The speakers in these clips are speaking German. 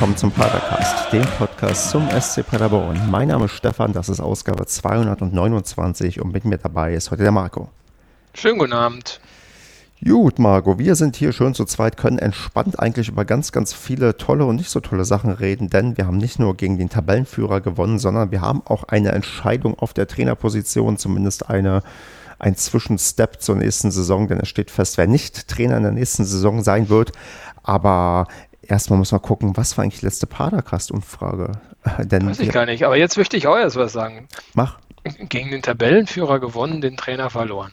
willkommen zum Padercast, dem Podcast zum SC Paderborn. Mein Name ist Stefan, das ist Ausgabe 229 und mit mir dabei ist heute der Marco. Schönen guten Abend. Gut, Marco, wir sind hier schön zu zweit, können entspannt eigentlich über ganz, ganz viele tolle und nicht so tolle Sachen reden, denn wir haben nicht nur gegen den Tabellenführer gewonnen, sondern wir haben auch eine Entscheidung auf der Trainerposition, zumindest eine, ein Zwischenstep zur nächsten Saison, denn es steht fest, wer nicht Trainer in der nächsten Saison sein wird. Aber erstmal muss man gucken, was war eigentlich die letzte Padercast-Umfrage? Weiß ich gar nicht, aber jetzt möchte ich auch erst was sagen. Mach. Gegen den Tabellenführer gewonnen, den Trainer verloren.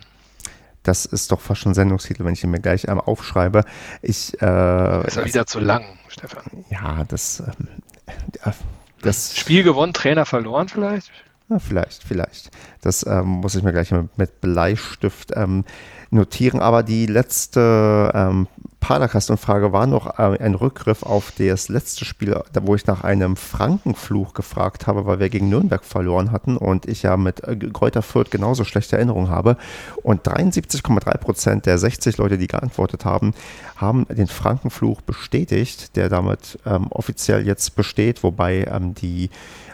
Das ist doch fast schon Sendungstitel, wenn ich ihn mir gleich einmal aufschreibe. Ich, äh, das ist ja wieder zu lang, Stefan. Ja, das, ähm, das Spiel gewonnen, Trainer verloren vielleicht? Ja, vielleicht, vielleicht. Das ähm, muss ich mir gleich mit, mit Bleistift ähm, notieren. Aber die letzte ähm, Padercast-Umfrage war noch äh, ein Rückgriff auf das letzte Spiel, wo ich nach einem Frankenfluch gefragt habe, weil wir gegen Nürnberg verloren hatten und ich ja mit äh, Kräuter Fürth genauso schlechte Erinnerungen habe. Und 73,3 Prozent der 60 Leute, die geantwortet haben, haben den Frankenfluch bestätigt, der damit ähm, offiziell jetzt besteht, wobei ähm, die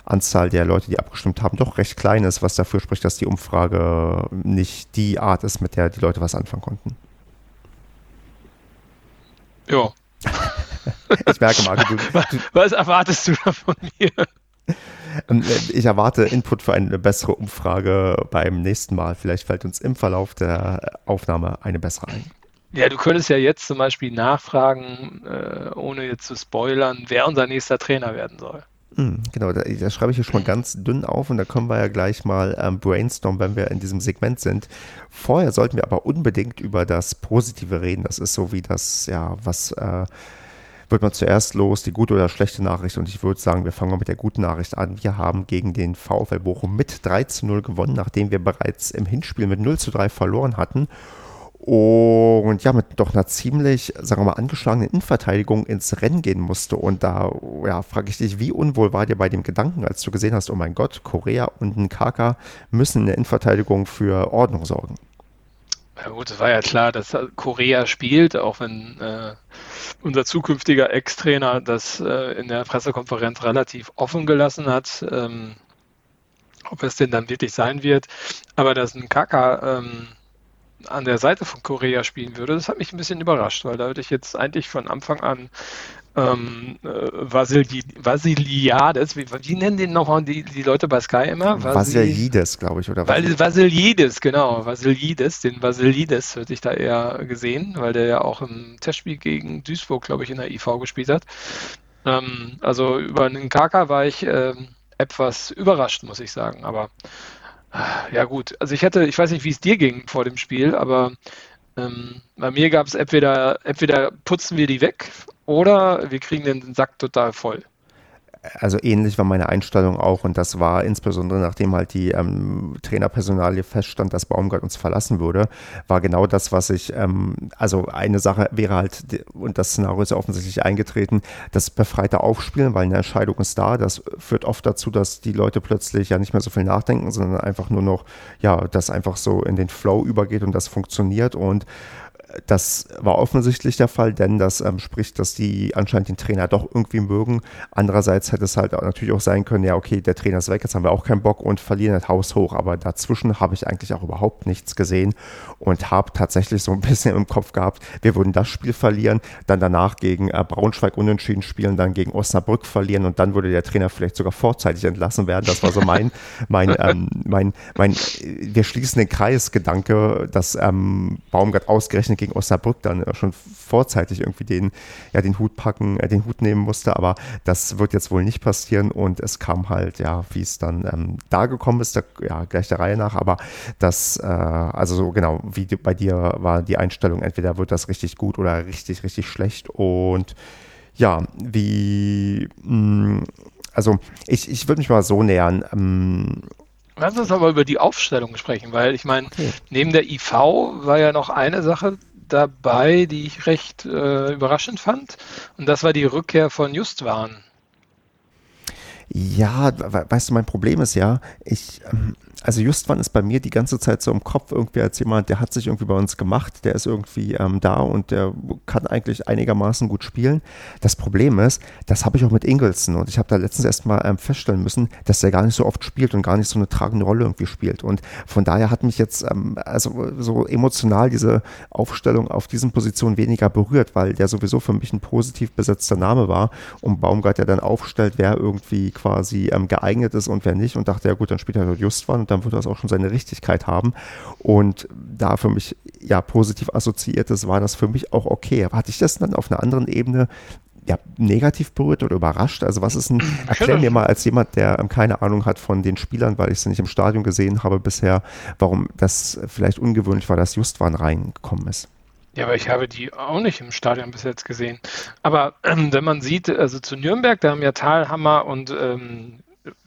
Anzahl der Leute, die abgestimmt haben, doch recht klein ist, was dafür spricht, dass die Umfrage nicht die Art ist, mit der die Leute was anfangen konnten. Ja. ich merke, Marco, du, du, Was erwartest du da von mir? Ähm, äh, ich erwarte Input für eine bessere Umfrage beim nächsten Mal. Vielleicht fällt uns im Verlauf der Aufnahme eine bessere ein. Ja, du könntest ja jetzt zum Beispiel nachfragen, äh, ohne jetzt zu spoilern, wer unser nächster Trainer werden soll. Hm, genau, da, das schreibe ich hier schon mal ganz dünn auf und da können wir ja gleich mal ähm, brainstormen, wenn wir in diesem Segment sind. Vorher sollten wir aber unbedingt über das Positive reden. Das ist so wie das, ja, was äh, wird man zuerst los, die gute oder schlechte Nachricht? Und ich würde sagen, wir fangen mal mit der guten Nachricht an. Wir haben gegen den VfL Bochum mit 3 zu 0 gewonnen, nachdem wir bereits im Hinspiel mit 0 zu 3 verloren hatten. Und ja, mit doch einer ziemlich, sagen wir mal, angeschlagenen Innenverteidigung ins Rennen gehen musste. Und da, ja, frage ich dich, wie unwohl war dir bei dem Gedanken, als du gesehen hast, oh mein Gott, Korea und ein Kaka müssen in der Innenverteidigung für Ordnung sorgen? Ja gut, es war ja klar, dass Korea spielt, auch wenn äh, unser zukünftiger Ex-Trainer das äh, in der Pressekonferenz relativ offen gelassen hat, ähm, ob es denn dann wirklich sein wird. Aber dass ein Kaka ähm, an der Seite von Korea spielen würde, das hat mich ein bisschen überrascht, weil da würde ich jetzt eigentlich von Anfang an ähm, äh, Vasili Vasiliades, wie, wie, nennen den nochmal die, die Leute bei Sky immer? Vasilides, glaube ich, oder was? Vasilides, genau, Vasilides, den Vasilides hätte ich da eher gesehen, weil der ja auch im Testspiel gegen Duisburg, glaube ich, in der IV gespielt hat. Ähm, also über einen Kaka war ich äh, etwas überrascht, muss ich sagen, aber ja gut, also ich hätte, ich weiß nicht, wie es dir ging vor dem Spiel, aber ähm, bei mir gab es entweder, entweder putzen wir die weg oder wir kriegen den Sack total voll also ähnlich war meine Einstellung auch und das war insbesondere nachdem halt die ähm, Trainerpersonalie feststand, dass Baumgart uns verlassen würde, war genau das, was ich, ähm, also eine Sache wäre halt, und das Szenario ist ja offensichtlich eingetreten, das befreite Aufspielen, weil eine Entscheidung ist da, das führt oft dazu, dass die Leute plötzlich ja nicht mehr so viel nachdenken, sondern einfach nur noch, ja, das einfach so in den Flow übergeht und das funktioniert. Und das war offensichtlich der Fall, denn das ähm, spricht, dass die anscheinend den Trainer doch irgendwie mögen. Andererseits hätte es halt natürlich auch sein können, ja, okay, der Trainer ist weg, jetzt haben wir auch keinen Bock und verlieren das Haus hoch. Aber dazwischen habe ich eigentlich auch überhaupt nichts gesehen und habe tatsächlich so ein bisschen im Kopf gehabt, wir würden das Spiel verlieren, dann danach gegen äh, Braunschweig unentschieden spielen, dann gegen Osnabrück verlieren und dann würde der Trainer vielleicht sogar vorzeitig entlassen werden. Das war so mein, mein, ähm, mein, mein, wir schließen den Kreis-Gedanke, dass ähm, Baumgart ausgerechnet gegen Osnabrück dann äh, schon vorzeitig irgendwie den, ja, den Hut packen, äh, den Hut nehmen musste. Aber das wird jetzt wohl nicht passieren und es kam halt, ja, wie es dann ähm, da gekommen ist, der, ja, gleich der Reihe nach. Aber das, äh, also so genau, wie bei dir war die Einstellung, entweder wird das richtig gut oder richtig, richtig schlecht. Und ja, wie, mh, mm, also ich, ich würde mich mal so nähern. Ähm, Lass uns aber über die Aufstellung sprechen, weil ich meine, okay. neben der IV war ja noch eine Sache dabei, die ich recht äh, überraschend fand. Und das war die Rückkehr von Justwan. Ja, weißt du, mein Problem ist ja, ich, ähm, also Justwan ist bei mir die ganze Zeit so im Kopf irgendwie als jemand, der hat sich irgendwie bei uns gemacht, der ist irgendwie ähm, da und der kann eigentlich einigermaßen gut spielen. Das Problem ist, das habe ich auch mit Ingolson und ich habe da letztens erst mal ähm, feststellen müssen, dass der gar nicht so oft spielt und gar nicht so eine tragende Rolle irgendwie spielt. Und von daher hat mich jetzt ähm, also so emotional diese Aufstellung auf diesen Positionen weniger berührt, weil der sowieso für mich ein positiv besetzter Name war und Baumgart ja dann aufstellt, wer irgendwie quasi ähm, geeignet ist und wer nicht und dachte, ja gut, dann spielt er halt Justwan und dann wird das auch schon seine Richtigkeit haben. Und da für mich ja positiv assoziiert ist, war das für mich auch okay. Aber hatte ich das dann auf einer anderen Ebene ja, negativ berührt oder überrascht? Also was ist ein, erklär mir mal als jemand, der ähm, keine Ahnung hat von den Spielern, weil ich sie nicht im Stadion gesehen habe bisher, warum das vielleicht ungewöhnlich war, dass Justwan reingekommen ist. Ja, aber ich habe die auch nicht im Stadion bis jetzt gesehen. Aber ähm, wenn man sieht, also zu Nürnberg, da haben ja Talhammer und ähm,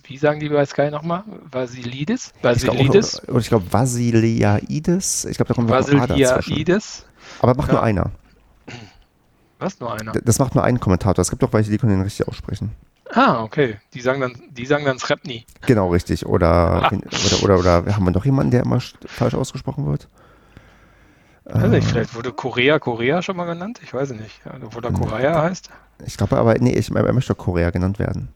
wie sagen die bei Sky nochmal? Vasilidis? Vasilidis? Ich glaube, glaub, Vasiliaides. Ich glaube, da kommt Vasiliaides. Aber macht ja. nur einer. Was, nur einer? Das macht nur einen Kommentator. Es gibt doch welche, die können den richtig aussprechen. Ah, okay. Die sagen dann, die sagen dann Srepni. Genau, richtig. Oder, oder, oder, oder, haben wir noch jemanden, der immer falsch ausgesprochen wird? Weiß nicht, äh. vielleicht wurde Korea Korea schon mal genannt? Ich weiß nicht. Obwohl er Korea heißt? Ich glaube aber, nee, ich, er möchte Korea genannt werden.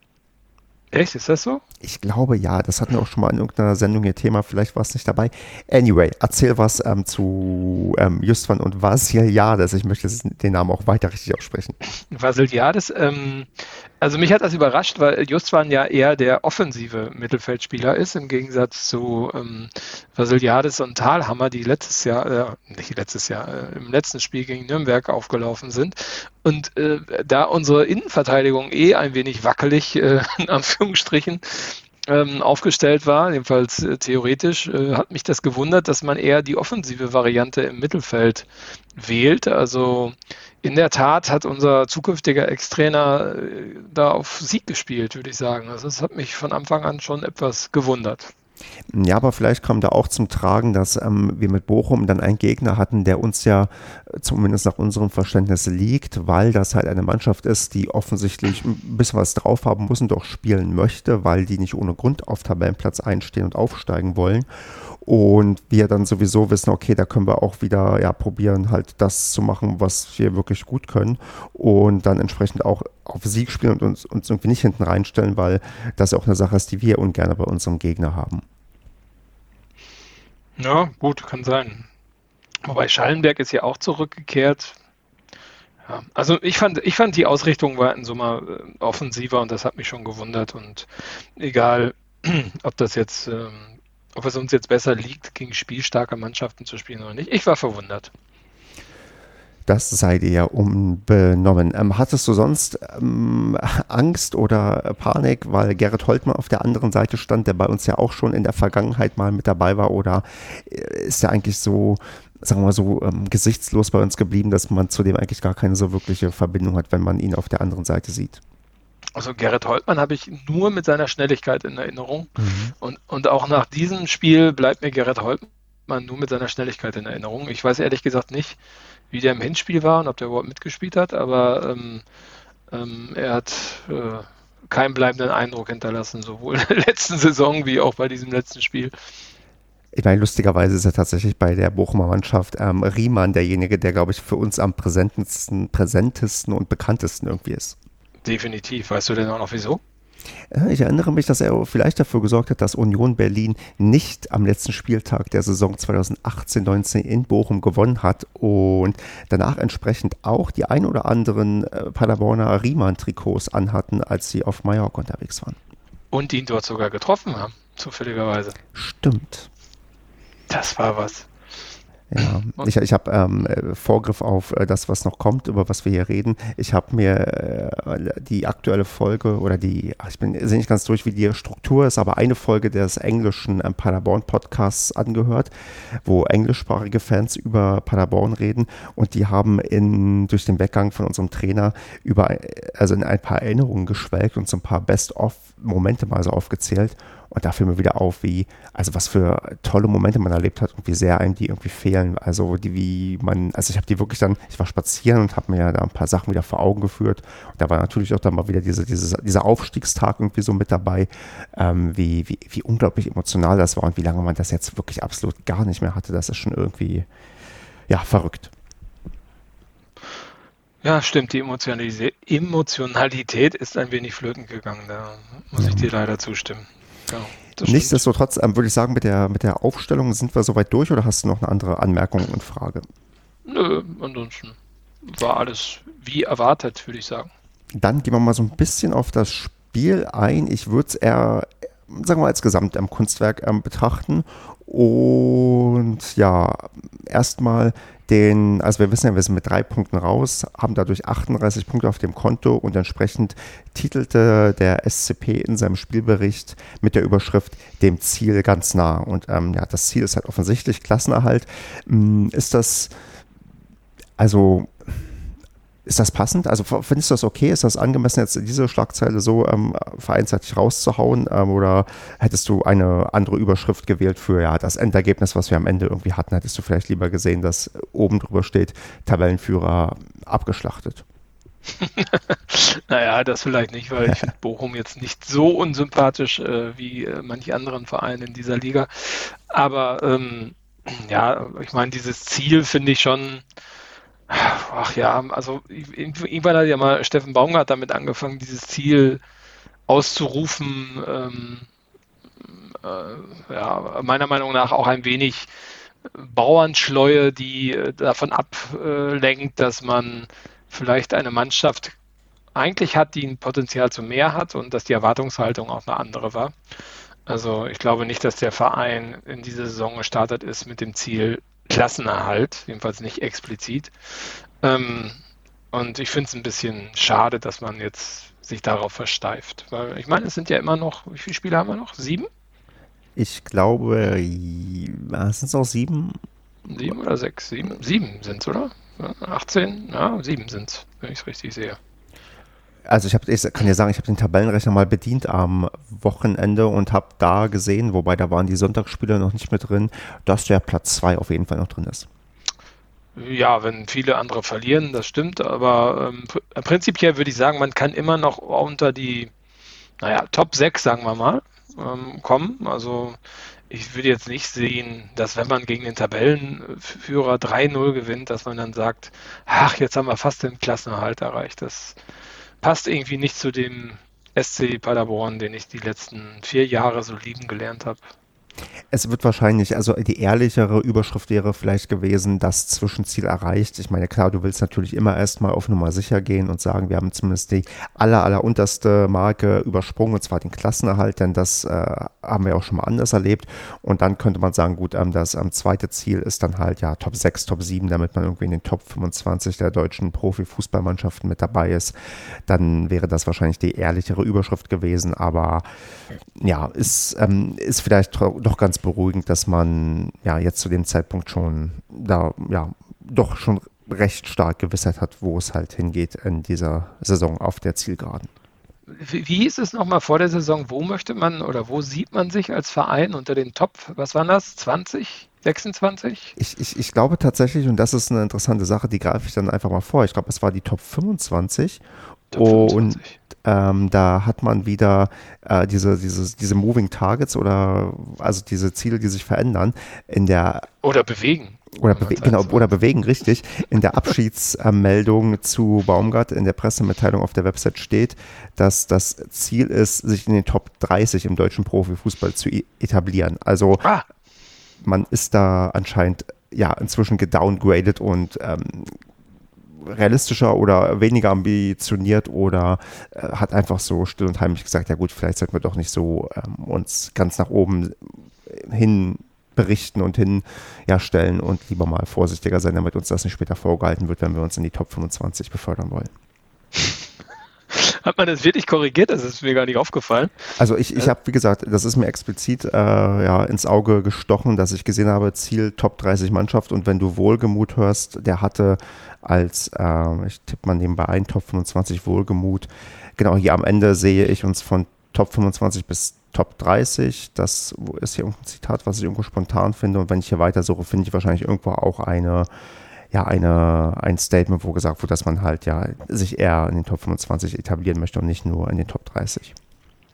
Echt, ist das so? Ich glaube ja, das hatten wir auch schon mal in irgendeiner Sendung ihr Thema, vielleicht war es nicht dabei. Anyway, erzähl was ähm, zu ähm, Justvan und Vasiliades. Ich möchte den Namen auch weiter richtig aussprechen. Vasiliades, ähm, also mich hat das überrascht, weil Justvan ja eher der offensive Mittelfeldspieler ist, im Gegensatz zu ähm, Vasiliades und Thalhammer, die letztes Jahr, äh, nicht letztes Jahr, äh, im letzten Spiel gegen Nürnberg aufgelaufen sind. Und äh, da unsere Innenverteidigung eh ein wenig wackelig, äh, in Anführungsstrichen, ähm, aufgestellt war, jedenfalls äh, theoretisch, äh, hat mich das gewundert, dass man eher die offensive Variante im Mittelfeld wählt. Also in der Tat hat unser zukünftiger Ex-Trainer äh, da auf Sieg gespielt, würde ich sagen. Also das hat mich von Anfang an schon etwas gewundert. Ja, aber vielleicht kam da auch zum Tragen, dass ähm, wir mit Bochum dann einen Gegner hatten, der uns ja äh, zumindest nach unserem Verständnis liegt, weil das halt eine Mannschaft ist, die offensichtlich ein bisschen was drauf haben muss und doch spielen möchte, weil die nicht ohne Grund auf Tabellenplatz einstehen und aufsteigen wollen. Und wir dann sowieso wissen, okay, da können wir auch wieder ja, probieren, halt das zu machen, was wir wirklich gut können. Und dann entsprechend auch auf Sieg spielen und uns, uns irgendwie nicht hinten reinstellen, weil das auch eine Sache ist, die wir ungern bei unserem Gegner haben. Ja, gut, kann sein. Wobei Schallenberg ist ja auch zurückgekehrt. Ja, also ich fand, ich fand die Ausrichtung war in Summe äh, offensiver und das hat mich schon gewundert. Und egal, ob das jetzt, ähm, ob es uns jetzt besser liegt, gegen spielstarke Mannschaften zu spielen oder nicht, ich war verwundert. Das sei dir unbenommen. Ähm, hattest du sonst ähm, Angst oder Panik, weil Gerrit Holtmann auf der anderen Seite stand, der bei uns ja auch schon in der Vergangenheit mal mit dabei war? Oder äh, ist er eigentlich so, sagen wir mal so, ähm, gesichtslos bei uns geblieben, dass man zudem eigentlich gar keine so wirkliche Verbindung hat, wenn man ihn auf der anderen Seite sieht? Also Gerrit Holtmann habe ich nur mit seiner Schnelligkeit in Erinnerung. Mhm. Und, und auch nach diesem Spiel bleibt mir Gerrit Holtmann nur mit seiner Schnelligkeit in Erinnerung. Ich weiß ehrlich gesagt nicht, wie der im Hinspiel war und ob der überhaupt mitgespielt hat, aber ähm, ähm, er hat äh, keinen bleibenden Eindruck hinterlassen, sowohl in der letzten Saison wie auch bei diesem letzten Spiel. Ich meine, lustigerweise ist er tatsächlich bei der Bochumer Mannschaft ähm, Riemann derjenige, der, glaube ich, für uns am präsentesten, präsentesten und bekanntesten irgendwie ist. Definitiv. Weißt du denn auch noch wieso? Äh, ich erinnere mich, dass er vielleicht dafür gesorgt hat, dass Union Berlin nicht am letzten Spieltag der Saison 2018-19 in Bochum gewonnen hat und danach entsprechend auch die ein oder anderen äh, Paderborner Riemann-Trikots anhatten, als sie auf Mallorca unterwegs waren. Und ihn dort sogar getroffen haben, zufälligerweise. Stimmt. Das war was. Ja, ich, ich habe ähm, Vorgriff auf äh, das, was noch kommt, über was wir hier reden. Ich habe mir äh, die aktuelle Folge oder die, ich bin sehe nicht ganz durch, wie die Struktur ist, aber eine Folge des englischen ähm, Paderborn Podcasts angehört, wo englischsprachige Fans über Paderborn reden und die haben in, durch den Weggang von unserem Trainer über, also in ein paar Erinnerungen geschwelgt und so ein paar Best-of-Momente mal so aufgezählt. Und da fiel mir wieder auf, wie, also was für tolle Momente man erlebt hat und wie sehr einem die irgendwie fehlen. Also die, wie man, also ich habe die wirklich dann, ich war spazieren und habe mir da ein paar Sachen wieder vor Augen geführt. Und da war natürlich auch dann mal wieder diese, diese, dieser Aufstiegstag irgendwie so mit dabei, ähm, wie, wie, wie unglaublich emotional das war und wie lange man das jetzt wirklich absolut gar nicht mehr hatte. Das ist schon irgendwie, ja, verrückt. Ja, stimmt. Die Emotionalität ist ein wenig flöten gegangen. Da muss ich dir leider zustimmen. Ja, Nichtsdestotrotz ähm, würde ich sagen, mit der, mit der Aufstellung sind wir soweit durch oder hast du noch eine andere Anmerkung und Frage? Nö, ansonsten war alles wie erwartet, würde ich sagen. Dann gehen wir mal so ein bisschen auf das Spiel ein. Ich würde es eher, sagen wir mal, als Gesamtkunstwerk ähm, betrachten. Und ja, erstmal den, also wir wissen ja, wir sind mit drei Punkten raus, haben dadurch 38 Punkte auf dem Konto und entsprechend titelte der SCP in seinem Spielbericht mit der Überschrift dem Ziel ganz nah. Und ähm, ja, das Ziel ist halt offensichtlich Klassenerhalt. Hm, ist das, also ist das passend? Also findest du das okay? Ist das angemessen, jetzt diese Schlagzeile so ähm, vereinzeitig rauszuhauen? Ähm, oder hättest du eine andere Überschrift gewählt für ja, das Endergebnis, was wir am Ende irgendwie hatten? Hättest du vielleicht lieber gesehen, dass oben drüber steht, Tabellenführer abgeschlachtet? naja, das vielleicht nicht, weil ich finde Bochum jetzt nicht so unsympathisch äh, wie äh, manche anderen Vereine in dieser Liga. Aber ähm, ja, ich meine, dieses Ziel finde ich schon Ach ja, also irgendwann hat ja mal Steffen Baumgart damit angefangen, dieses Ziel auszurufen. Ähm, äh, ja, meiner Meinung nach auch ein wenig Bauernschleue, die äh, davon ablenkt, dass man vielleicht eine Mannschaft eigentlich hat, die ein Potenzial zu mehr hat und dass die Erwartungshaltung auch eine andere war. Also ich glaube nicht, dass der Verein in diese Saison gestartet ist mit dem Ziel, Klassenerhalt, jedenfalls nicht explizit. Ähm, und ich finde es ein bisschen schade, dass man jetzt sich darauf versteift. Weil ich meine, es sind ja immer noch, wie viele Spiele haben wir noch? Sieben? Ich glaube, sind es noch sieben? Sieben oder sechs? Sieben, sieben sind es, oder? 18? Ja, sieben sind es, wenn ich es richtig sehe. Also ich, hab, ich kann ja sagen, ich habe den Tabellenrechner mal bedient am Wochenende und habe da gesehen, wobei da waren die Sonntagsspiele noch nicht mit drin, dass der Platz 2 auf jeden Fall noch drin ist. Ja, wenn viele andere verlieren, das stimmt, aber ähm, prinzipiell würde ich sagen, man kann immer noch unter die, naja, Top 6, sagen wir mal, ähm, kommen. Also ich würde jetzt nicht sehen, dass wenn man gegen den Tabellenführer 3-0 gewinnt, dass man dann sagt, ach, jetzt haben wir fast den Klassenerhalt erreicht. Das passt irgendwie nicht zu dem SC Paderborn, den ich die letzten vier Jahre so lieben gelernt habe. Es wird wahrscheinlich, also die ehrlichere Überschrift wäre vielleicht gewesen, das Zwischenziel erreicht. Ich meine, klar, du willst natürlich immer erstmal auf Nummer sicher gehen und sagen, wir haben zumindest die aller, aller unterste Marke übersprungen, und zwar den Klassenerhalt, denn das äh, haben wir auch schon mal anders erlebt. Und dann könnte man sagen, gut, ähm, das ähm, zweite Ziel ist dann halt ja Top 6, Top 7, damit man irgendwie in den Top 25 der deutschen Profifußballmannschaften mit dabei ist. Dann wäre das wahrscheinlich die ehrlichere Überschrift gewesen, aber ja, ist, ähm, ist vielleicht doch ganz beruhigend, dass man ja jetzt zu dem Zeitpunkt schon da ja doch schon recht stark Gewissheit hat, wo es halt hingeht in dieser Saison auf der Zielgeraden. Wie, wie hieß es nochmal vor der Saison? Wo möchte man oder wo sieht man sich als Verein unter den Top, was waren das, 20? 26? Ich, ich, ich glaube tatsächlich, und das ist eine interessante Sache, die greife ich dann einfach mal vor. Ich glaube, es war die Top 25. Top 25. Und ähm, da hat man wieder äh, diese, diese, diese Moving Targets oder also diese Ziele, die sich verändern in der oder bewegen. Oder, bewe genau, oder bewegen, richtig. In der Abschiedsmeldung zu Baumgart in der Pressemitteilung auf der Website steht, dass das Ziel ist, sich in den Top 30 im deutschen Profifußball zu etablieren. Also ah. man ist da anscheinend ja inzwischen gedowngraded und ähm, realistischer oder weniger ambitioniert oder äh, hat einfach so still und heimlich gesagt, ja gut, vielleicht sollten wir doch nicht so ähm, uns ganz nach oben hin berichten und hin ja, stellen und lieber mal vorsichtiger sein, damit uns das nicht später vorgehalten wird, wenn wir uns in die Top 25 befördern wollen. Hat man das wirklich korrigiert? Das ist mir gar nicht aufgefallen. Also ich, ich habe, wie gesagt, das ist mir explizit äh, ja, ins Auge gestochen, dass ich gesehen habe, Ziel Top 30 Mannschaft und wenn du Wohlgemut hörst, der hatte als, äh, ich tippe mal nebenbei ein, Top 25 Wohlgemut. Genau, hier am Ende sehe ich uns von Top 25 bis Top 30. Das ist hier irgendein Zitat, was ich irgendwo spontan finde. Und wenn ich hier weitersuche, finde ich wahrscheinlich irgendwo auch eine, ja, eine, ein Statement, wo gesagt wird, dass man halt ja sich eher in den Top 25 etablieren möchte und nicht nur in den Top 30.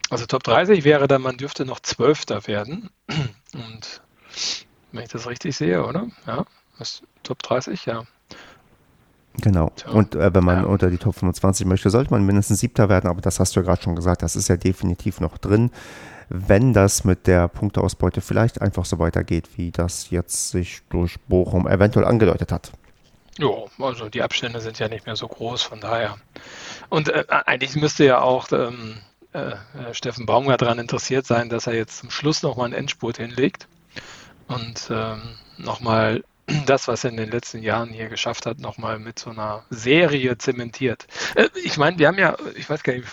Also Top 30 wäre dann, man dürfte noch Zwölfter werden. Und wenn ich das richtig sehe, oder? Ja, Top 30, ja. Genau. Und äh, wenn man ja. unter die Top 25 möchte, sollte man mindestens Siebter werden, aber das hast du ja gerade schon gesagt, das ist ja definitiv noch drin, wenn das mit der Punkteausbeute vielleicht einfach so weitergeht, wie das jetzt sich durch Bochum eventuell angedeutet hat. Ja, also die Abstände sind ja nicht mehr so groß, von daher. Und äh, eigentlich müsste ja auch ähm, äh, Steffen Baumgart daran interessiert sein, dass er jetzt zum Schluss nochmal einen Endspurt hinlegt und ähm, nochmal das, was er in den letzten Jahren hier geschafft hat, nochmal mit so einer Serie zementiert. Äh, ich meine, wir haben ja, ich weiß gar nicht,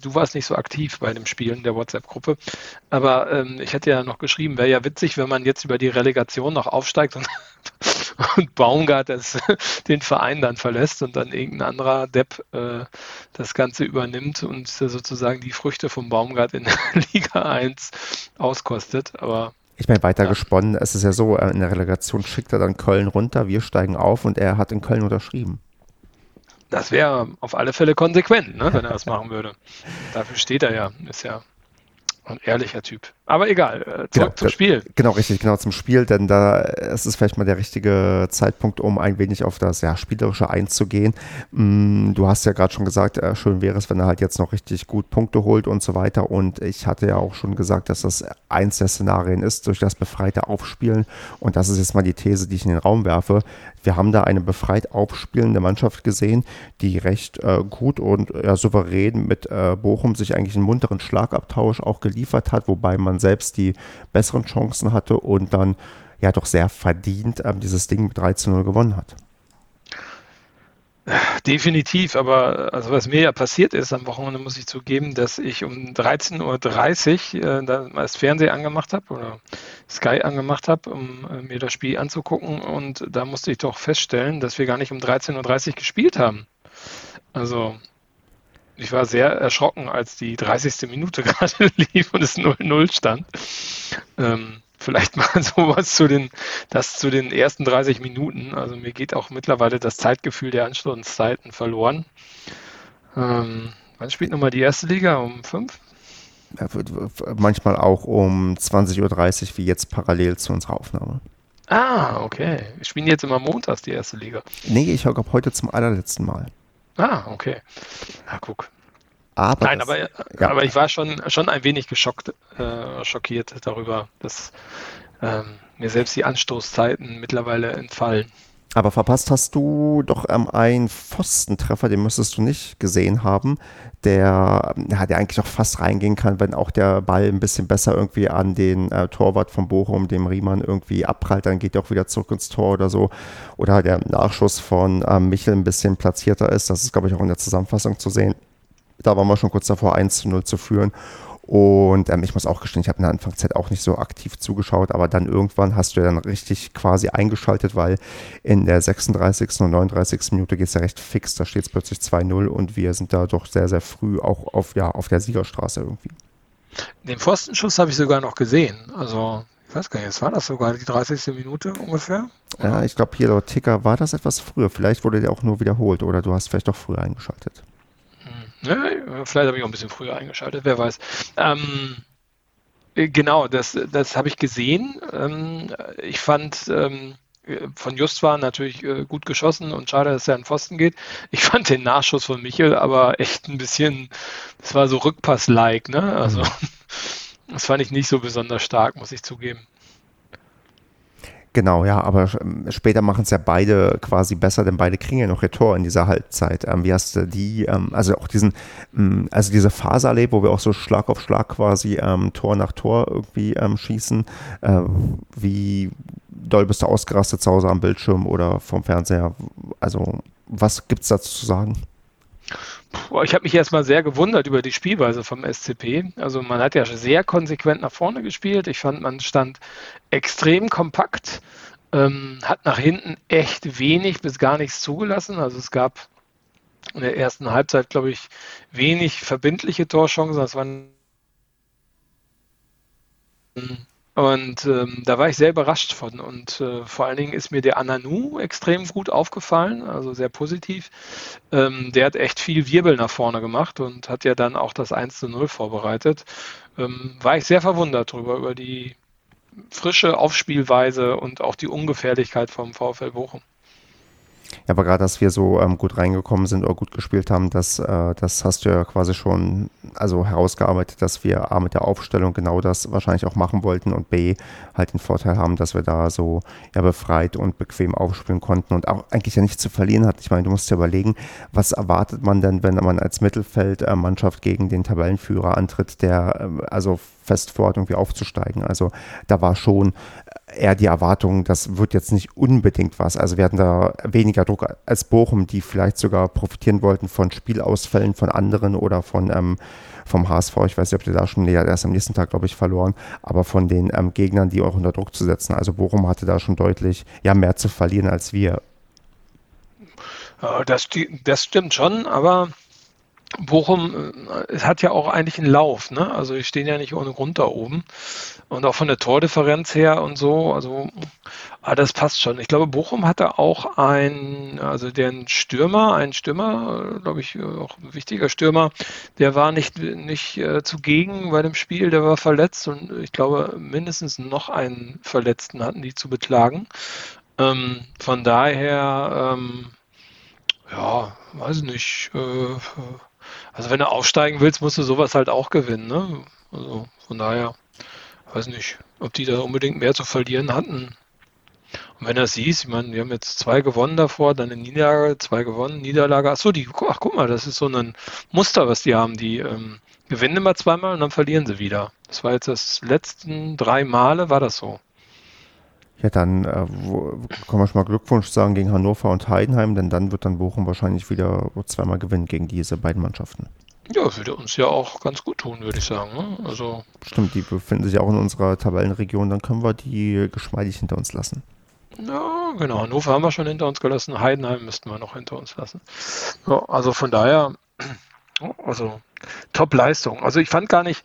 du warst nicht so aktiv bei dem Spielen der WhatsApp-Gruppe, aber ähm, ich hätte ja noch geschrieben, wäre ja witzig, wenn man jetzt über die Relegation noch aufsteigt und, und Baumgart das, den Verein dann verlässt und dann irgendein anderer Depp äh, das Ganze übernimmt und sozusagen die Früchte vom Baumgart in Liga 1 auskostet. Aber ich meine, weiter ja. gesponnen, es ist ja so, äh, in der Relegation schickt er dann Köln runter, wir steigen auf und er hat in Köln unterschrieben. Das wäre auf alle Fälle konsequent, ne, wenn er das machen würde. Dafür steht er ja, ist ja ein ehrlicher Typ. Aber egal, äh, zurück genau, zum Spiel. Genau, richtig, genau zum Spiel, denn da es ist vielleicht mal der richtige Zeitpunkt, um ein wenig auf das ja, Spielerische einzugehen. Mm, du hast ja gerade schon gesagt, äh, schön wäre es, wenn er halt jetzt noch richtig gut Punkte holt und so weiter. Und ich hatte ja auch schon gesagt, dass das eins der Szenarien ist, durch das befreite Aufspielen. Und das ist jetzt mal die These, die ich in den Raum werfe. Wir haben da eine befreit aufspielende Mannschaft gesehen, die recht äh, gut und ja, souverän mit äh, Bochum sich eigentlich einen munteren Schlagabtausch auch geliefert hat, wobei man selbst die besseren Chancen hatte und dann ja doch sehr verdient ähm, dieses Ding mit 3 zu 0 gewonnen hat. Definitiv, aber also was mir ja passiert ist am Wochenende, muss ich zugeben, dass ich um 13.30 Uhr äh, da das Fernseher angemacht habe oder Sky angemacht habe, um äh, mir das Spiel anzugucken und da musste ich doch feststellen, dass wir gar nicht um 13.30 Uhr gespielt haben. Also ich war sehr erschrocken, als die 30. Minute gerade lief und es 0-0 stand. Ähm, vielleicht mal sowas zu den, das zu den ersten 30 Minuten. Also mir geht auch mittlerweile das Zeitgefühl der Anschlusszeiten verloren. Ähm, wann spielt nochmal die erste Liga? Um 5? Manchmal auch um 20.30 Uhr, wie jetzt parallel zu unserer Aufnahme. Ah, okay. Wir spielen jetzt immer montags die erste Liga. Nee, ich glaube heute zum allerletzten Mal. Ah, okay. Ja, guck. Aber Nein, das, aber, ja. aber ich war schon, schon ein wenig geschockt, äh, schockiert darüber, dass ähm, mir selbst die Anstoßzeiten mittlerweile entfallen. Aber verpasst hast du doch ähm, einen Pfostentreffer, den müsstest du nicht gesehen haben, der, ja, der eigentlich auch fast reingehen kann, wenn auch der Ball ein bisschen besser irgendwie an den äh, Torwart von Bochum, dem Riemann, irgendwie abprallt, dann geht er auch wieder zurück ins Tor oder so. Oder der Nachschuss von ähm, Michel ein bisschen platzierter ist. Das ist, glaube ich, auch in der Zusammenfassung zu sehen. Da waren wir schon kurz davor, 1 zu 0 zu führen. Und ähm, ich muss auch gestehen, ich habe in der Anfangszeit auch nicht so aktiv zugeschaut, aber dann irgendwann hast du ja dann richtig quasi eingeschaltet, weil in der 36. und 39. Minute geht es ja recht fix, da steht es plötzlich 2-0 und wir sind da doch sehr, sehr früh auch auf, ja, auf der Siegerstraße irgendwie. Den Pfostenschuss habe ich sogar noch gesehen. Also ich weiß gar nicht, war das sogar die 30. Minute ungefähr? Ja, ich glaube, hier laut Ticker war das etwas früher. Vielleicht wurde der auch nur wiederholt oder du hast vielleicht doch früher eingeschaltet. Ne? Vielleicht habe ich auch ein bisschen früher eingeschaltet, wer weiß. Ähm, äh, genau, das, das habe ich gesehen. Ähm, ich fand ähm, von Just war natürlich äh, gut geschossen und schade, dass er an Pfosten geht. Ich fand den Nachschuss von Michel aber echt ein bisschen, das war so Rückpass-like, ne? Also, mhm. das fand ich nicht so besonders stark, muss ich zugeben. Genau, ja, aber ähm, später machen es ja beide quasi besser, denn beide kriegen ja noch ihr Tor in dieser Halbzeit. Ähm, wie hast du die, ähm, also auch diesen, ähm, also diese Phase erlebt, wo wir auch so Schlag auf Schlag quasi ähm, Tor nach Tor irgendwie ähm, schießen? Äh, wie doll bist du ausgerastet zu Hause am Bildschirm oder vom Fernseher? Also, was gibt es dazu zu sagen? Ich habe mich erstmal sehr gewundert über die Spielweise vom SCP. Also man hat ja sehr konsequent nach vorne gespielt. Ich fand, man stand extrem kompakt, ähm, hat nach hinten echt wenig bis gar nichts zugelassen. Also es gab in der ersten Halbzeit, glaube ich, wenig verbindliche Torchancen. Das waren und ähm, da war ich sehr überrascht von. Und äh, vor allen Dingen ist mir der Ananu extrem gut aufgefallen, also sehr positiv. Ähm, der hat echt viel Wirbel nach vorne gemacht und hat ja dann auch das 1 zu 0 vorbereitet. Ähm, war ich sehr verwundert darüber, über die frische Aufspielweise und auch die Ungefährlichkeit vom VfL Bochum. Ja, aber gerade, dass wir so ähm, gut reingekommen sind oder gut gespielt haben, das, äh, das hast du ja quasi schon also herausgearbeitet, dass wir A mit der Aufstellung genau das wahrscheinlich auch machen wollten und B halt den Vorteil haben, dass wir da so ja befreit und bequem aufspielen konnten und auch eigentlich ja nichts zu verlieren hatten. Ich meine, du musst dir überlegen, was erwartet man denn, wenn man als Mittelfeldmannschaft äh, gegen den Tabellenführer antritt, der äh, also fest vorhat, irgendwie aufzusteigen. Also da war schon eher die Erwartung, das wird jetzt nicht unbedingt was. Also wir hatten da weniger Druck als Bochum, die vielleicht sogar profitieren wollten von Spielausfällen von anderen oder von ähm, vom HSV. Ich weiß nicht, ob die da schon, nee, erst am nächsten Tag, glaube ich, verloren, aber von den ähm, Gegnern, die auch unter Druck zu setzen. Also Bochum hatte da schon deutlich ja, mehr zu verlieren als wir. Das, das stimmt schon, aber Bochum äh, hat ja auch eigentlich einen Lauf, ne? Also die stehen ja nicht ohne Grund da oben. Und auch von der Tordifferenz her und so, also ah, das passt schon. Ich glaube, Bochum hatte auch ein, also den Stürmer, ein Stürmer, glaube ich, auch ein wichtiger Stürmer, der war nicht, nicht äh, zugegen bei dem Spiel, der war verletzt und ich glaube, mindestens noch einen Verletzten hatten die zu beklagen. Ähm, von daher, ähm, ja, weiß nicht, äh, also wenn du aufsteigen willst, musst du sowas halt auch gewinnen. Ne? Also von daher, weiß nicht, ob die da unbedingt mehr zu verlieren hatten. Und wenn du das siehst, ich meine, wir haben jetzt zwei gewonnen davor, dann eine Niederlage, zwei gewonnen, Niederlage. Achso, die, ach guck mal, das ist so ein Muster, was die haben. Die ähm, gewinnen immer zweimal und dann verlieren sie wieder. Das war jetzt das letzten drei Male, war das so. Ja, dann äh, wo, kann man schon mal Glückwunsch sagen gegen Hannover und Heidenheim, denn dann wird dann Bochum wahrscheinlich wieder zweimal gewinnen gegen diese beiden Mannschaften. Ja, würde uns ja auch ganz gut tun, würde ich sagen. Ne? Also Stimmt, die befinden sich auch in unserer Tabellenregion, dann können wir die geschmeidig hinter uns lassen. Ja, genau. Hannover haben wir schon hinter uns gelassen, Heidenheim müssten wir noch hinter uns lassen. Ja, also von daher, also Top-Leistung. Also ich fand gar nicht,